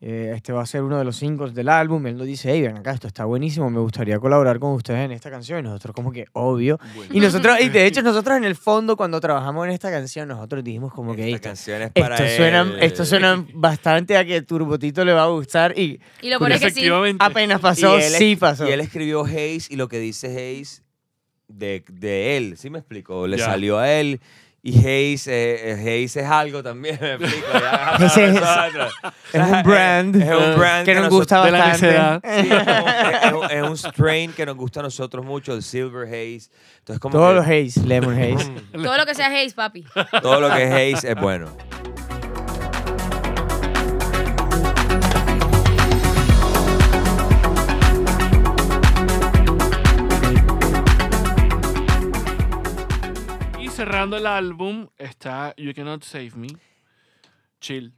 Eh, este va a ser uno de los singles del álbum. Él nos dice, hey, ven acá, esto está buenísimo, me gustaría colaborar con ustedes en esta canción. Y nosotros como que, obvio. Y nosotros, y de hecho nosotros en el fondo cuando trabajamos en esta canción, nosotros dijimos como que, "Ey, Esta esto, canción es para esto suena, esto suena bastante a que Turbotito le va a gustar y Y lo es que sí. Efectivamente. apenas pasó, Y él es- sí pasó. Y él escribió Hayes y lo que dice Hayes de, de él, ¿sí me explico? Le salió a él y Hayes, eh, eh, Hayes es algo también, me explico. ya. Es- un brand, Es, un brand que nos gusta bastante. Sí, es, como- es- es un- es un strain que nos gusta a nosotros mucho, el Silver Haze. Entonces, como Todos que los Haze, Lemon Haze. Todo lo que sea Haze, papi. todo lo que es Haze es bueno. Cerrando el álbum está You Cannot Save Me. Chill.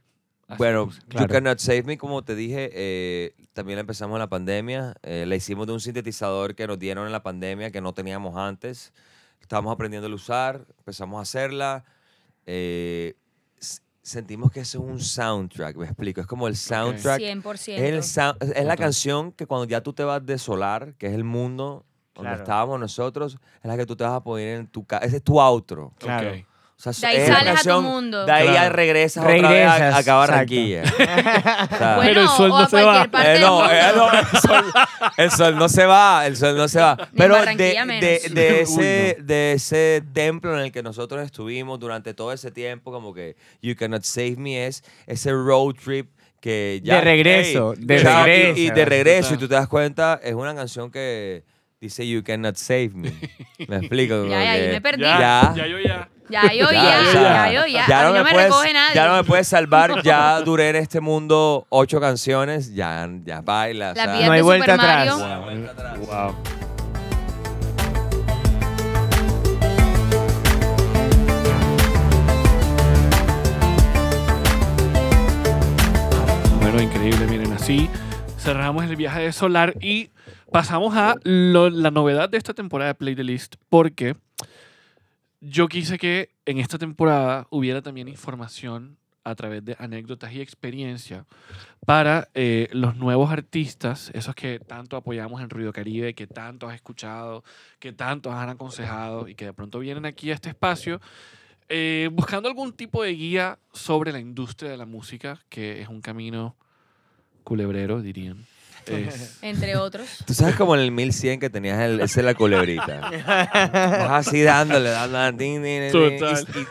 Así Bueno. Claro. You Cannot Save Me, como te dije, eh, también la empezamos en la pandemia. Eh, la hicimos de un sintetizador que nos dieron en la pandemia que no teníamos antes. Estábamos aprendiendo a usar, empezamos a hacerla. eh, sentimos que eso es un soundtrack, me explico. Es como el soundtrack. 100%. Es, el sound- es la canción que cuando ya tú te vas de solar, que es el mundo donde Claro. estábamos nosotros, es la que tú te vas a poner en tu casa. Ese es tu outro. Claro. Ok. O sea, De ahí es la sales a tu canción- mundo. De ahí ya Claro. regresas, otra vez a, a Regresas, acá a Barranquilla. O sea, Bueno, Pero el sol o no a se va. cualquier parte eh, del no, mundo. eh, no, el, sol, el sol no se va, el sol no se va. En Pero de, Barranquilla de, menos. de ese, Uy, de ese templo en el que nosotros estuvimos durante todo ese tiempo, como que You Cannot Save Me es ese road trip que ya... De regreso, de chao, y- regreso. Y, de regreso, y tú te das cuenta, es una canción que dice You Cannot Save Me. Me explico. Ya, ya, ahí que- me perdí. Ya, Ya. ya, yo ya. Ya yo, ya, o ya, yo, ya. ya a no me me puedes, recoge nadie. Ya no me puedes salvar, ya duré en este mundo ocho canciones, ya, ya baila. o La sea, vida No hay vuelta atrás. no hay vuelta atrás. Wow. Bueno, increíble, miren, así cerramos el viaje de Solar y pasamos a la novedad de esta temporada de Play the List, porque yo quise que en esta temporada hubiera también información a través de anécdotas y experiencia para eh, los nuevos artistas, esos que tanto apoyamos en Ruido Caribe, que tanto has escuchado, que tanto han aconsejado y que de pronto vienen aquí a este espacio eh, buscando algún tipo de guía sobre la industria de la música, que es un camino culebrero, dirían. Es- Entre otros. Tú sabes como en el 1100 que tenías el, ese es la culebrita. Vas así dándole, dándole, din, din, din,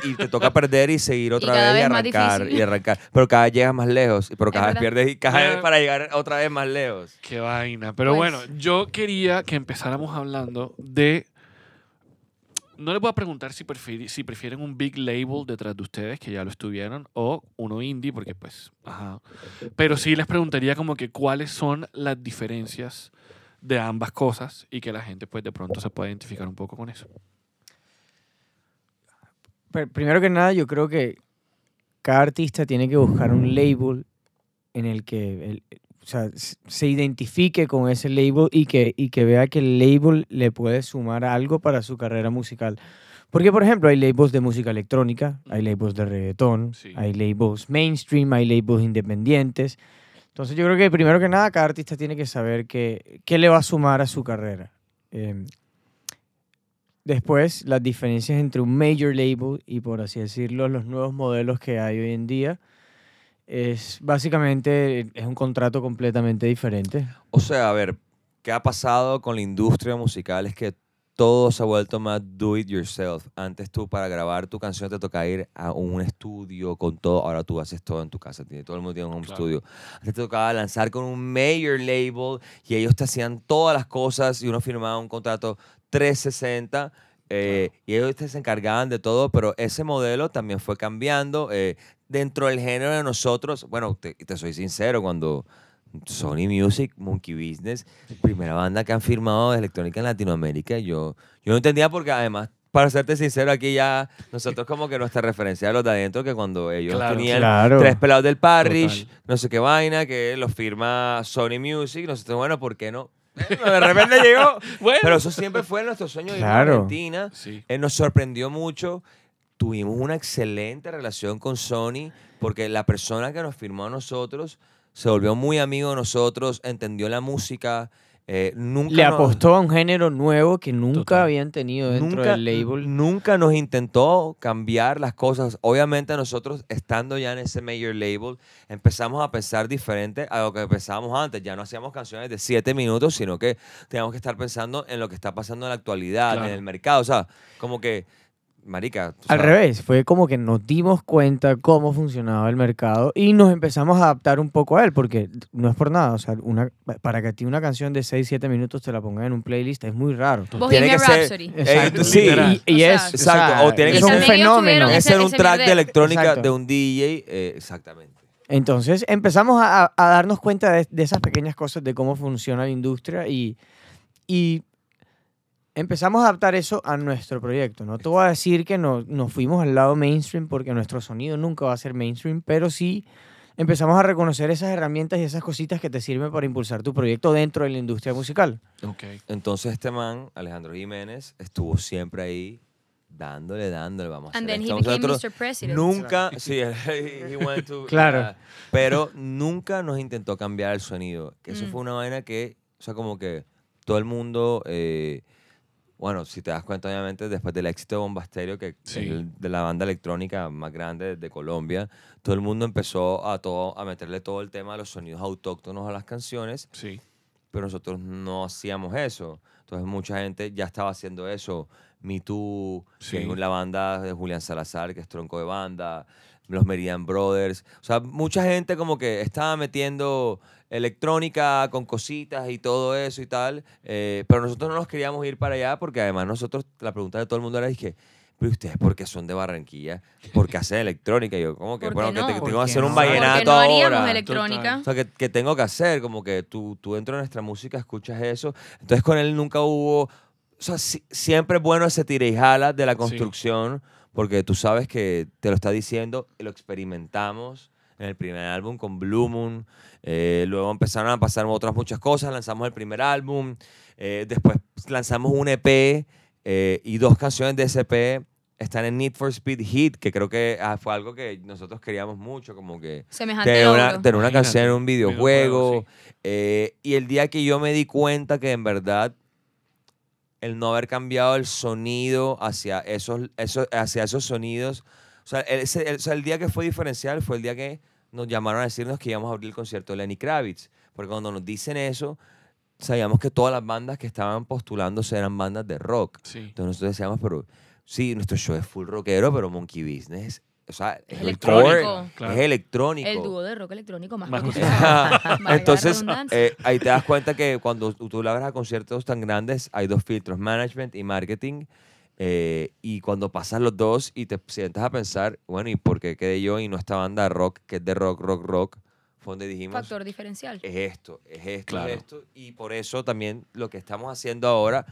y, y- y te toca perder y seguir otra vez y vez arrancar y arrancar. Pero cada vez llegas más lejos, pero Es cada vez verdad. pierdes y cada vez para llegar otra vez más lejos. Qué vaina. Pero Pues- bueno, yo quería que empezáramos hablando de. No les voy a preguntar si, si prefieren un big label detrás de ustedes, que ya lo estuvieron, o uno indie, porque pues, ajá. Pero sí les preguntaría como que cuáles son las diferencias de ambas cosas y que la gente pues de pronto se pueda identificar un poco con eso. Pero primero que nada, yo creo que cada artista tiene que buscar un label en el que el- sea, se identifique con ese label y que, y que vea que el label le puede sumar algo para su carrera musical. Porque, por ejemplo, hay labels de música electrónica, hay labels de reggaetón, Sí. hay labels mainstream, hay labels independientes. Entonces yo creo que primero que nada cada artista tiene que saber qué, qué le va a sumar a su carrera. Em, Después, las diferencias entre un major label y, por así decirlo, los nuevos modelos que hay hoy en día, es básicamente es un contrato completamente diferente. O sea, a ver, ¿qué ha pasado con la industria musical? Es que todo se ha vuelto más do it yourself. Antes tú para grabar tu canción te tocaba ir a un estudio con todo. Ahora tú haces todo en tu casa. tiene- Todo el mundo tiene un home Claro. studio. Antes te tocaba lanzar con un major label y ellos te hacían todas las cosas y uno firmaba un contrato 360 eh, y ellos te se encargaban de todo, pero ese modelo también fue cambiando. eh, dentro del género de nosotros, bueno, te, te soy sincero, cuando Sony Music, Monkey Business, primera banda que han firmado de electrónica en Latinoamérica. Yo, yo no entendía porque además, para serte sincero, aquí ya nosotros como que nuestra referencia de los de adentro, que cuando ellos Claro. tenían Claro. tres pelados del Parrish, Total. no sé qué vaina, que los firma Sony Music, nosotros, bueno, ¿por qué no? Bueno, de repente llegó. Bueno. Pero eso siempre fue nuestro sueño de ir a. Argentina. Sí. Eh, nos sorprendió mucho. Tuvimos una excelente relación con Sony porque la persona que nos firmó a nosotros se volvió muy amigo de nosotros, entendió la música. eh, nunca Le nos- apostó a un género nuevo que nunca Total. habían tenido dentro nunca, del label. nunca nos intentó cambiar las cosas. Obviamente nosotros, estando ya en ese major label, empezamos a pensar diferente a lo que pensábamos antes. Ya no hacíamos canciones de siete minutos, sino que teníamos que estar pensando en lo que está pasando en la actualidad, Claro. en el mercado. O sea, como que, marica... Al sabes, revés, fue como que nos dimos cuenta cómo funcionaba el mercado y nos empezamos a adaptar un poco a él, porque no es por nada, o sea, una, para que a ti una canción de 6, 7 minutos te la pongan en un playlist es muy raro. Tiene Bohemian que ser- Rhapsody. Exacto, sí. Y, y O sea, es, Exacto, o tiene que es ser- un fenómeno. Ese era un track de electrónica Exacto. de un DJ, eh, exactamente. Entonces empezamos a darnos cuenta de, de esas pequeñas cosas, de cómo funciona la industria y, y empezamos a adaptar eso a nuestro proyecto. No te voy a decir que no- nos fuimos al lado mainstream porque nuestro sonido nunca va a ser mainstream, pero sí empezamos a reconocer esas herramientas y esas cositas que te sirven para impulsar tu proyecto dentro de la industria musical. Ok. Entonces este man, Alejandro Jiménez, estuvo siempre ahí dándole, dándole, vamos a And hacer then he became nosotros Mr. President. Nunca, sí, él- he went to- Claro. ah, pero nunca nos intentó cambiar el sonido. Que eso Mm. fue una vaina que, o sea, como que todo el mundo, eh, bueno, si te das cuenta, obviamente, después del éxito de Bombasterio, que Sí. es de la banda electrónica más grande de Colombia, todo el mundo empezó a, todo, a meterle todo el tema de los sonidos autóctonos a las canciones Sí. pero nosotros no hacíamos eso. Entonces mucha gente ya estaba haciendo eso. Me Too, que Sí. es la banda de Julián Salazar, que es tronco de banda, los Meridian Brothers. O sea, mucha gente como que estaba metiendo electrónica con cositas y todo eso y tal, eh, pero nosotros no nos queríamos ir para allá porque además nosotros, la pregunta de todo el mundo era, dije, pero ustedes por qué son de Barranquilla? ¿Por qué hacen electrónica? Y yo, como que, ¿Por bueno, que te- ¿Por tengo que hacer un no? Vallenato no haríamos ahora. electrónica. O sea, que, que tengo que hacer, como que tú, tú dentro de nuestra música escuchas eso. Entonces con él nunca hubo, o sea, si- siempre es bueno ese tira y jala de la construcción, porque tú sabes que te lo está diciendo, y lo experimentamos en el primer álbum con Blue Moon, eh, luego empezaron a pasar otras muchas cosas, lanzamos el primer álbum, eh, después lanzamos un EP eh, y dos canciones de ese EP están en Need for Speed Hit, que creo que ah, fue algo que nosotros queríamos mucho, como que Semejante tener una, tener una canción en un videojuego. videojuego, eh, y el día que yo me di cuenta que en verdad el no haber cambiado el sonido hacia esos, esos, hacia esos sonidos, o sea, el, ese- el- o sea, el día que fue diferencial fue el día que nos llamaron a decirnos que íbamos a abrir el concierto de Lenny Kravitz. Porque cuando nos dicen eso, sabíamos que todas las bandas que estaban postulándose eran bandas de rock. Sí. Entonces nosotros decíamos, pero sí, nuestro show es full rockero, pero Monkey Business, o sea, es, el Electrónico. core, Claro. es electrónico. El dúo de rock electrónico más, Más Entonces, eh, ahí te das cuenta que cuando tú hablas a conciertos tan grandes, hay dos filtros, management y marketing. eh, y cuando pasas los dos y te sientas a pensar, bueno, ¿y por qué quedé yo y no esta banda de rock, que es de rock, rock, rock? Fue donde dijimos, Factor diferencial. es esto, es esto, Claro. es esto. Y por eso también lo que estamos haciendo ahora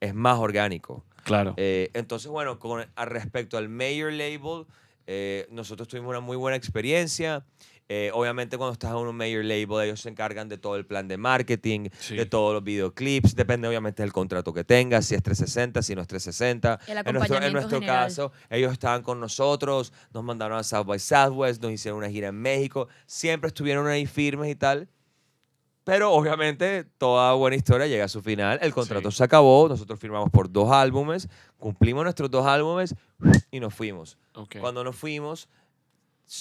es más orgánico. Claro. Eh, entonces, bueno, con, a respecto al Mayor Label, eh, nosotros tuvimos una muy buena experiencia. Eh, obviamente, cuando estás en un Mayor Label, ellos se encargan de todo el plan de marketing, Sí. de todos los videoclips. Depende, obviamente, del contrato que tengas, si es 360, si no es 360. El En nuestro, en nuestro caso, ellos estaban con nosotros, nos mandaron a South by Southwest, nos hicieron una gira en México. Siempre estuvieron ahí firmes y tal. Pero obviamente toda buena historia llega a su final. El contrato Sí. se acabó, nosotros firmamos por dos álbumes, cumplimos nuestros dos álbumes y nos fuimos. Ok. Cuando nos fuimos,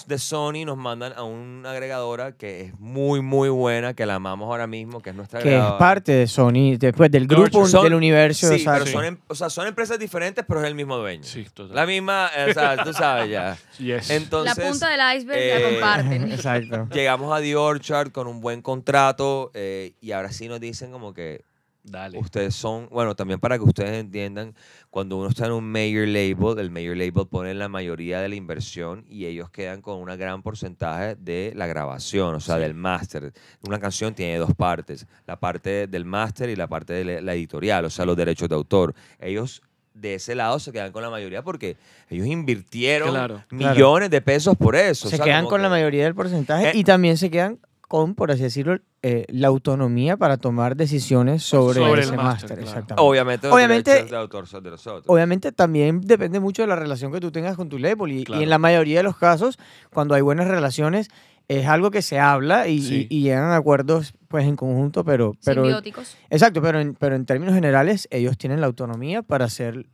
de Sony nos mandan a una agregadora que es muy, muy buena, que la amamos ahora mismo, que es nuestra Que es agregadora. parte de Sony, después del grupo Son- del universo. Sí, exacto. pero son, em- o sea, son empresas diferentes, pero es el mismo dueño. Sí, total. La misma, eh, o sea, tú sabes ya. Yes. Entonces, la punta del iceberg eh, la comparten. Exacto. llegamos a The Orchard con un buen contrato eh, y ahora sí nos dicen como que Dale. ustedes son, bueno, también para que ustedes entiendan, cuando uno está en un major label, el major label pone la mayoría de la inversión y ellos quedan con un gran porcentaje de la grabación, o sea, Sí. del máster. Una canción tiene dos partes, la parte del máster y la parte de la- editorial, o sea, los derechos de autor. Ellos de ese lado se quedan con la mayoría porque ellos invirtieron Claro. Claro. millones de pesos por eso. se o sea, quedan con la mayoría del porcentaje Eh, y también se quedan con, por así decirlo, eh, la autonomía para tomar decisiones sobre, Sobre el ese máster, claro. Exactamente. Obviamente, los Obviamente- derechos de autor son de nosotros. Obviamente también depende mucho de la relación que tú tengas con tu label y, en la mayoría de los casos, cuando hay buenas relaciones, es algo que se habla y, Sí. y- y llegan a acuerdos pues en conjunto, pero, pero Simbióticos. exacto, pero en, pero en términos generales ellos tienen la autonomía para hacer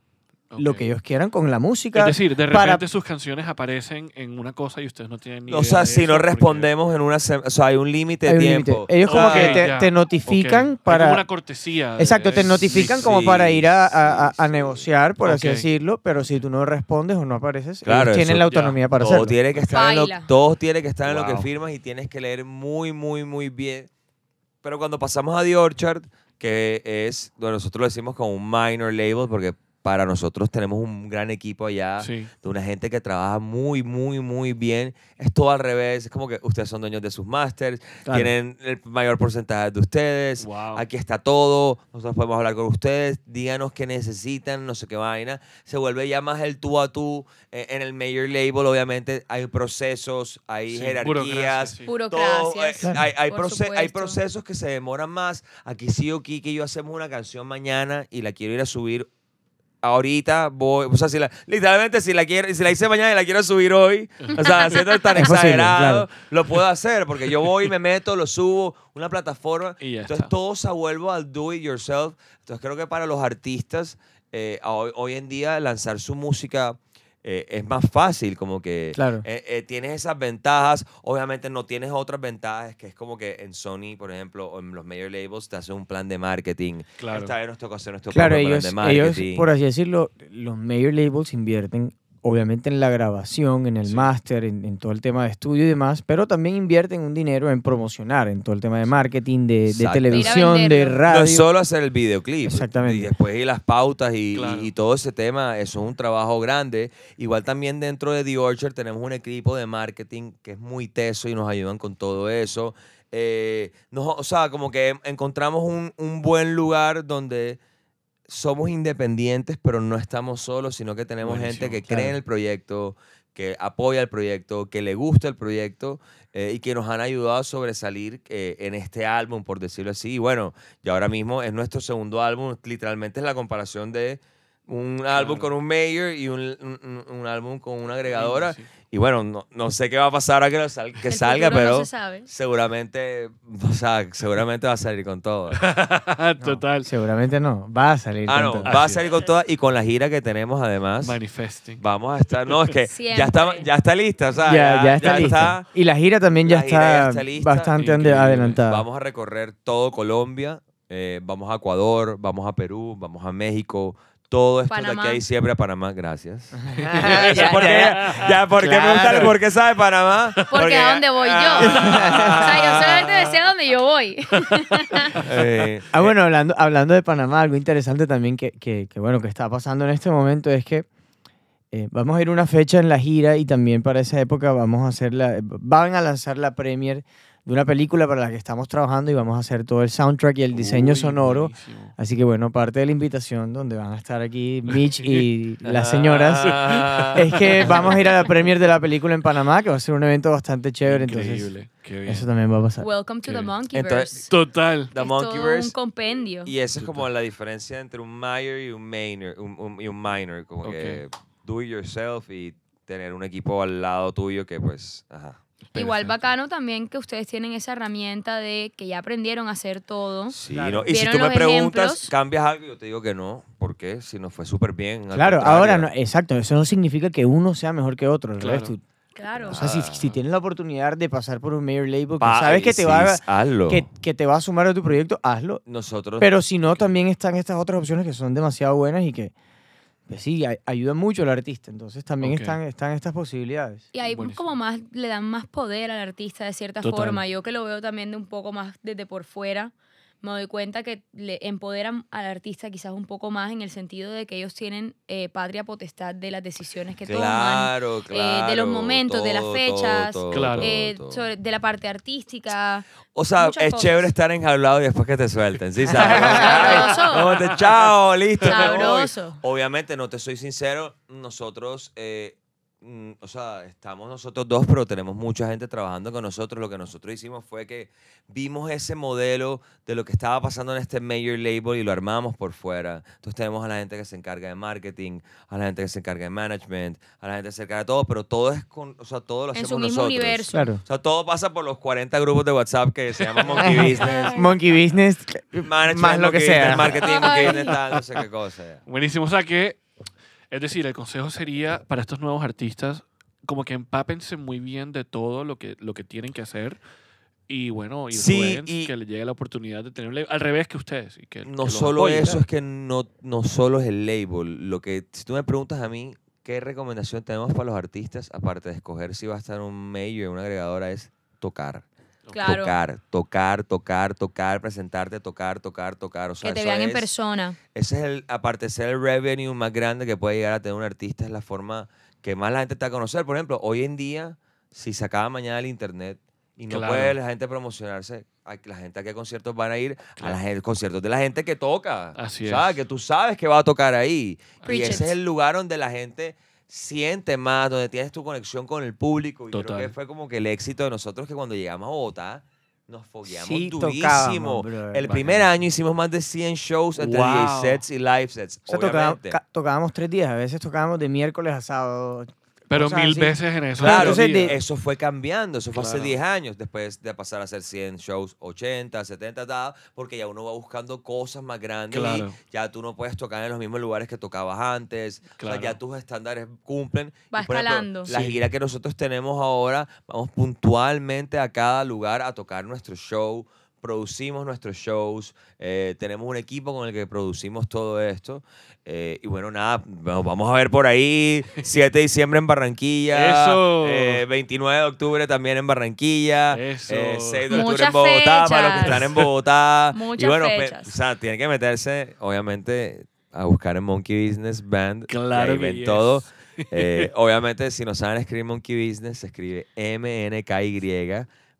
lo Ok. que ellos quieran con la música. Es decir, de para- repente sus canciones aparecen en una cosa y ustedes no tienen ni O idea sea, de si eso no porque- respondemos en una semana, o sea, hay un límite hay de un límite. tiempo. Ellos como Ok, que te, ya, te notifican ok. Hay para... como una cortesía. de- Exacto, te notifican sí, como para ir a, a- a- sí, a sí. negociar, por así decirlo, pero si tú no respondes o no apareces, Claro, ellos tienen eso la ya. autonomía para todo hacerlo. tiene que estar en lo, Baila. todo tiene que estar en lo que Wow. firmas y tienes que leer muy, muy, muy bien. Pero cuando pasamos a The Orchard, que es, bueno, nosotros lo decimos como un minor label, porque para nosotros tenemos un gran equipo allá Sí. de una gente que trabaja muy, muy, muy bien. Es todo al revés. Es como que ustedes son dueños de sus masters, Claro. tienen el mayor porcentaje de ustedes. Wow. Aquí está todo, nosotros podemos hablar con ustedes, díganos qué necesitan, no sé qué vaina. Se vuelve ya más el tú a tú. Eh, en el major label, obviamente, hay procesos, hay Sí, jerarquías. burocracia, sí. todo, Burocracias. eh, hay, procesos que se demoran más. Aquí sí o aquí que yo hacemos una canción mañana y la quiero ir a subir ahorita voy, o sea, si la, literalmente si la quiero, si la hice mañana y la quiero subir hoy, o sea, haciendo tan Es posible, exagerado, claro. lo puedo hacer porque yo voy me meto, lo subo, una plataforma, Y ya entonces está. todo se vuelve al do it yourself. Entonces creo que para los artistas eh, hoy, hoy en día lanzar su música eh, es más fácil, como que Claro. eh, eh, tienes esas ventajas. Obviamente no tienes otras ventajas, que es como que en Sony, por ejemplo, o en los major labels, te hacen un plan de marketing. Claro. Esta vez nos tocó hacer nuestro Claro, propio ellos, plan de ellos, marketing. por así decirlo, los major labels invierten obviamente en la grabación, en el Sí. máster, en, en todo el tema de estudio y demás, pero también invierten un dinero en promocionar, en todo el tema de marketing, de, televisión, de radio. No es solo hacer el videoclip. Exactamente. Y después ir las pautas y, y- Claro. y todo ese tema, eso es un trabajo grande. Igual también dentro de The Orchard tenemos un equipo de marketing que es muy teso y nos ayudan con todo eso. Eh, nos- o sea, como que encontramos un, un buen lugar donde somos independientes, pero no estamos solos, sino que tenemos gente que cree en el proyecto, que apoya el proyecto, que le gusta el proyecto eh, y que nos han ayudado a sobresalir eh, en este álbum, por decirlo así. Y bueno, y ahora mismo es nuestro segundo álbum, literalmente es la comparación de un álbum con un mayor y un, un- un- álbum con una agregadora. Sí. Y bueno, no, no sé qué va a pasar ahora que, sal- que salga, no pero se seguramente, o sea, seguramente va a salir con todo. No, Total. Seguramente no, va a salir. Ah, con no, todo. va a salir con todas y con la gira que tenemos además. Manifesting. Vamos a estar, no, es que ya está, ya está lista, o sea, ya, ya está lista. Y la gira también ya, gira está, ya está lista. bastante Increíble. adelantada. Vamos a recorrer todo Colombia, eh, vamos a Ecuador, vamos a Perú, vamos a México, todo esto de Panamá. aquí a diciembre a Panamá, gracias. Ya, ya, ¿por qué, ya. ya, ¿por qué Claro. preguntarle por qué sabe Panamá? Porque a dónde voy yo. o sea, yo solamente decía a dónde yo voy. Eh, Ah, bueno, hablando, hablando de Panamá, algo interesante también que, que, que, bueno, que está pasando en este momento es que eh, vamos a ir a una fecha en la gira y también para esa época vamos a hacer la, van a lanzar la premier de una película para la que estamos trabajando y vamos a hacer todo el soundtrack y el diseño Uy, sonoro. buenísimo. Así que bueno, parte de la invitación donde van a estar aquí Mitch y las señoras Ah. es que vamos a ir a la premier de la película en Panamá, que va a ser un evento bastante chévere, entonces Increíble. Qué bien. eso también va a pasar. Welcome to Qué the. Monkeyverse. Entonces, Total. The es todo Monkeyverse. un compendio. Y esa es como la diferencia entre un minor y un minor, un, un- y un minor, como Ok. que do it yourself y tener un equipo al lado tuyo que pues, ajá. Igual bacano también que ustedes tienen esa herramienta de que ya aprendieron a hacer todo. Sí, Claro. ¿no? Y si ¿Vieron tú me preguntas, ejemplos? ¿cambias algo? Yo te digo que no. ¿Por qué? Si nos fue súper bien. Claro, contrario. ahora, no, exacto, eso no significa que uno sea mejor que otro. al Claro. Claro. o sea, si, si tienes la oportunidad de pasar por un major label, que sabes que te, va hazlo. que, que te va a sumar a tu proyecto, hazlo. Nosotros... Pero si no, también están estas otras opciones que son demasiado buenas y que, pues sí, ay- ayudan mucho al artista. Entonces también Ok. están, están estas posibilidades. Y ahí Buenísimo. como más, le dan más poder al artista de cierta Total. forma. Yo que lo veo también de un poco más desde por fuera, me doy cuenta que le empoderan al artista quizás un poco más en el sentido de que ellos tienen eh, patria potestad de las decisiones que toman. Claro, eh, claro. de los momentos, de las fechas, todo, Claro. eh, todo. sobre- de la parte artística. O sea, es cosas. chévere estar enjaulado y después que te suelten, ¿sí sabes? Sabroso. Te- chao, listo. Sabroso. Obviamente, no te soy sincero, nosotros, eh, mm, o sea, estamos nosotros dos, pero tenemos mucha gente trabajando con nosotros. Lo que nosotros hicimos fue que vimos ese modelo de lo que estaba pasando en este major label y lo armamos por fuera. Entonces tenemos a la gente que se encarga de marketing, a la gente que se encarga de management, a la gente que se encarga de todo, pero todo es con, o sea, todo lo En hacemos su mismo nosotros. universo. Claro. O sea, todo pasa por los 40 grupos de WhatsApp que se llaman Monkey Business. Monkey Business, Management, más lo que Monkey sea. Business, marketing, Monkey. Business, tal, no sé qué cosa. Buenísimo. O sea que, es decir, el consejo sería para estos nuevos artistas, como que empápense muy bien de todo lo que, lo que tienen que hacer. Y bueno, y Sí, y- que le llegue la oportunidad de tenerle al revés que ustedes. Y que, No solo apoyen. eso, es que no, no solo es el label. Lo que, si tú me preguntas a mí, ¿qué recomendación tenemos para los artistas? Aparte de escoger si va a estar un major, una agregadora, es tocar. Claro. Tocar, tocar, tocar, tocar, presentarte, tocar, tocar, tocar. O sea, que te vean en persona. Ese es el, aparte de ser el revenue más grande que puede llegar a tener un artista, es la forma que más la gente te va a conocer. Por ejemplo, hoy en día, si se acaba mañana el internet y no Claro. puede la gente promocionarse, la gente a qué conciertos van a ir, a los conciertos de la gente que toca. Así ¿sabes? es. Que tú sabes que va a tocar ahí. Preach y ese it. es el lugar donde la gente siente más, donde tienes tu conexión con el público. Y creo Total. que fue como que el éxito de nosotros que cuando llegamos a Bogotá, nos fogueamos Sí, durísimo. el primer año hicimos más de 100 shows entre Wow. DJ sets y live sets. O sea, tocábamos tres días, a veces tocábamos de miércoles a sábado, Pero mil así. veces en eso. Claro, entonces eso fue cambiando, eso fue hace Claro. 10 años, después de pasar a hacer 100 shows, 80, 70, tal, porque ya uno va buscando cosas más grandes Claro. y ya tú no puedes tocar en los mismos lugares que tocabas antes, o Claro. sea, ya tus estándares cumplen. Va Y, por ejemplo, escalando. La Sí. gira que nosotros tenemos ahora, vamos puntualmente a cada lugar a tocar nuestro show, producimos nuestros shows, eh, tenemos un equipo con el que producimos todo esto. eh, y bueno, nada, bueno, vamos a ver por ahí, 7 de diciembre en Barranquilla, Eso. eh, 29 de octubre también en Barranquilla, Eso. eh, 6 de octubre Muchas en Bogotá, para los que están en Bogotá. y Muchas bueno, pe- fechas. o sea, tienen que meterse, obviamente, a buscar en Monkey Business Band. y Claro que ven yes. todo. Eh, obviamente, si no saben escribir Monkey Business, se escribe M-N-K-Y,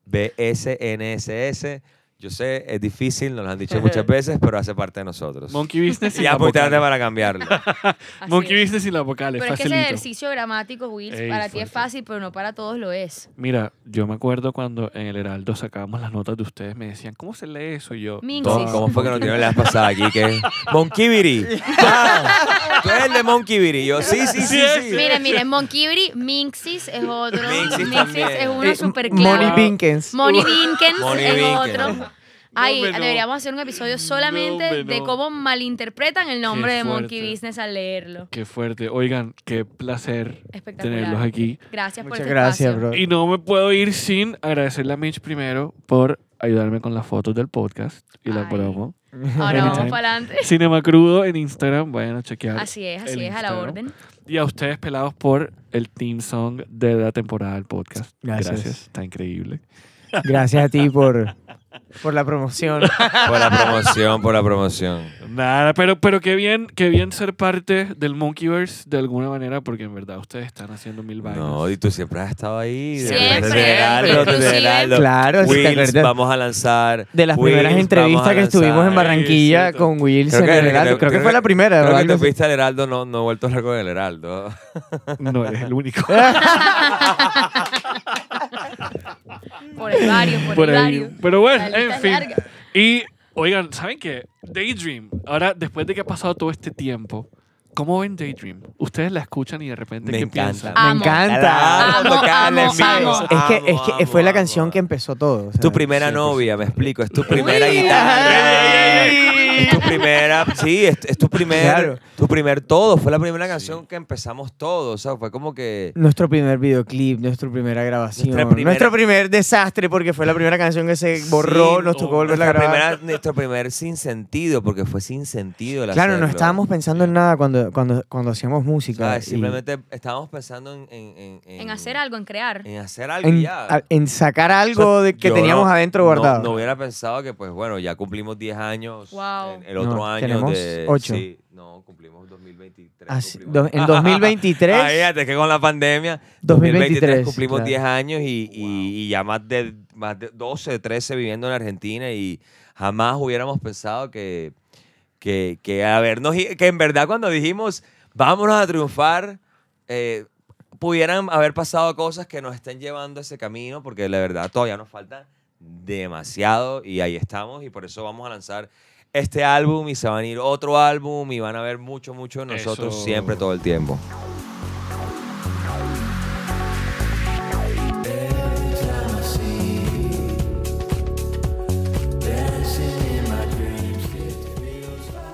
B-S-N-S-S. Yo sé, es difícil, nos lo han dicho muchas veces, pero hace parte de nosotros. Monkey Business y y ya la muy tarde vocales. para cambiarlo. Monkey es. Business y la vocales, Pero es que ese facilito. ejercicio gramático, Will, Ey, para ti es fácil, pero no para todos lo es. Mira, yo me acuerdo cuando en el Heraldo sacábamos las notas de ustedes, me decían, ¿cómo se lee eso? Y yo, Minxis. ¿Cómo, cómo fue que nos dieron la vez pasada aquí? que Monkey Biri. Ah, tú eres el de Monkey Biri. Yo, sí, sí, sí. Sí, sí. Miren, miren, Monkibri, Minxis es otro. Minxis también. es uno Eh, super claro. Binkens. Money Binkens es Binkens. otro. Ay, no. deberíamos hacer un episodio solamente de cómo malinterpretan el nombre de Monkey. Business al leerlo. qué fuerte. Oigan, qué placer tenerlos aquí. Gracias por Muchas este gracias, espacio. bro. Y no me puedo ir sin agradecerle a Mitch primero por ayudarme con las fotos del podcast y la Ay. promo. Ahora vamos para adelante. Cinema Crudo en Instagram, vayan a chequear. Así es, así es, a la orden. Y a ustedes, pelados, por el theme song de la temporada del podcast. Gracias. Está increíble. Gracias a ti por, por la promoción. Por la promoción, por la promoción. Nada, pero, pero qué bien, qué bien ser parte del Monkeyverse de alguna manera, porque en verdad ustedes están haciendo mil vainas. No, y tú siempre has estado ahí. desde- Siempre, Desde Heraldo, desde Heraldo. Claro, si te Wills, acuerdas. vamos a lanzar. De las Wills, primeras vamos entrevistas a que estuvimos en lanzar. Barranquilla cierto. con Wills en el Heraldo. Creo que fue la primera, Creo ¿verdad? que te fuiste al Heraldo, no, no he vuelto a hablar con el Heraldo. No eres el único. Por el barrio, por, Por el ahí. barrio. Pero bueno, La lista en es fin. larga. Y oigan, ¿saben qué? Daydream. Ahora, después de que ha pasado todo este tiempo, ¿cómo ven Daydream? Ustedes la escuchan y de repente, Me ¿qué encanta. piensan? Me Amo. encanta. Amo, amo, amo. Es que, es que Amo, fue la canción amo. que empezó todo. o sea, Tu primera 100%. novia, me explico. Es tu primera Uy. guitarra. Tu primera, sí, es, es tu primer, Claro. tu primer todo. Fue la primera canción que empezamos todo. O sea, fue como que Nuestro primer videoclip, nuestra primera grabación, Nuestra primera- nuestro primer desastre porque fue la primera canción que se borró, Sí, nos tocó volverla a grabar. primera, nuestro primer sin sentido, porque fue sin sentido el Claro, no hacerlo. estábamos pensando en nada cuando, cuando, cuando hacíamos música. ¿Sabes? y Simplemente estábamos pensando en, en, en, En hacer algo, en crear. En hacer algo En, y ya. a- en sacar algo O sea, de que teníamos no- adentro no- guardado. No, hubiera pensado que, pues bueno, ya cumplimos 10 años. Wow. en- el otro No, año de. ocho. Sí, no, cumplimos 2023. Ah, sí, cumplimos- do- en 2023. Ah, fíjate que con la pandemia. 2023, cumplimos claro. 10 años y, y- y ya más de, más de 12, 13 viviendo en Argentina y jamás hubiéramos pensado que, que, que habernos, i- que en verdad cuando dijimos vámonos a triunfar, eh, pudieran haber pasado cosas que nos estén llevando a ese camino, porque la verdad todavía nos falta demasiado y ahí estamos y por eso vamos a lanzar este álbum y se van a ir otro álbum y van a ver mucho, mucho de nosotros Eso. siempre, todo el tiempo.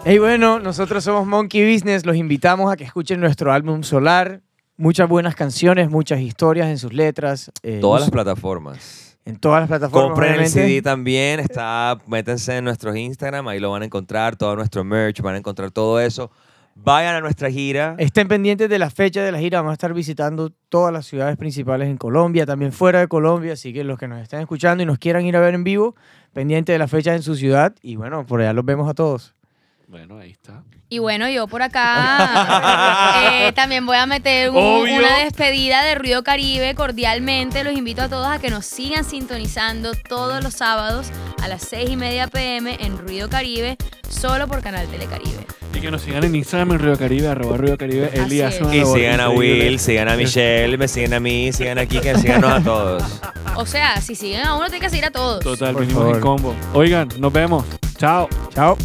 Y bueno, nosotros somos Monkey Business, los invitamos a que escuchen nuestro álbum Solar. Muchas buenas canciones, muchas historias en sus letras. eh, Todas las plataformas. En todas las plataformas. Compren el. CD también, está, métanse en nuestros Instagram, ahí lo van a encontrar, todo nuestro merch, van a encontrar todo eso. Vayan a nuestra gira. Estén pendientes de la fecha de la gira. Vamos a estar visitando todas las ciudades principales en Colombia, también fuera de Colombia. Así que los que nos estén escuchando y nos quieran ir a ver en vivo, pendientes de la fecha en su ciudad. Y bueno, por allá los vemos a todos. Bueno, ahí está. Y bueno, yo por acá eh, también voy a meter un- una despedida de Ruido Caribe. Cordialmente los invito a todos a que nos sigan sintonizando todos los sábados a las 6 y media pm en Ruido Caribe, solo por Canal Telecaribe. Y que nos sigan en Instagram en Río Caribe, arroba Río Caribe. Una Y sigan a. Will, sigan a Michelle, me siguen a mí, sigan a Kike, síganos a todos. O sea, si siguen a uno, tienen que seguir a todos. Total, Por venimos en favor. combo. Oigan, nos vemos. Chao. Chao.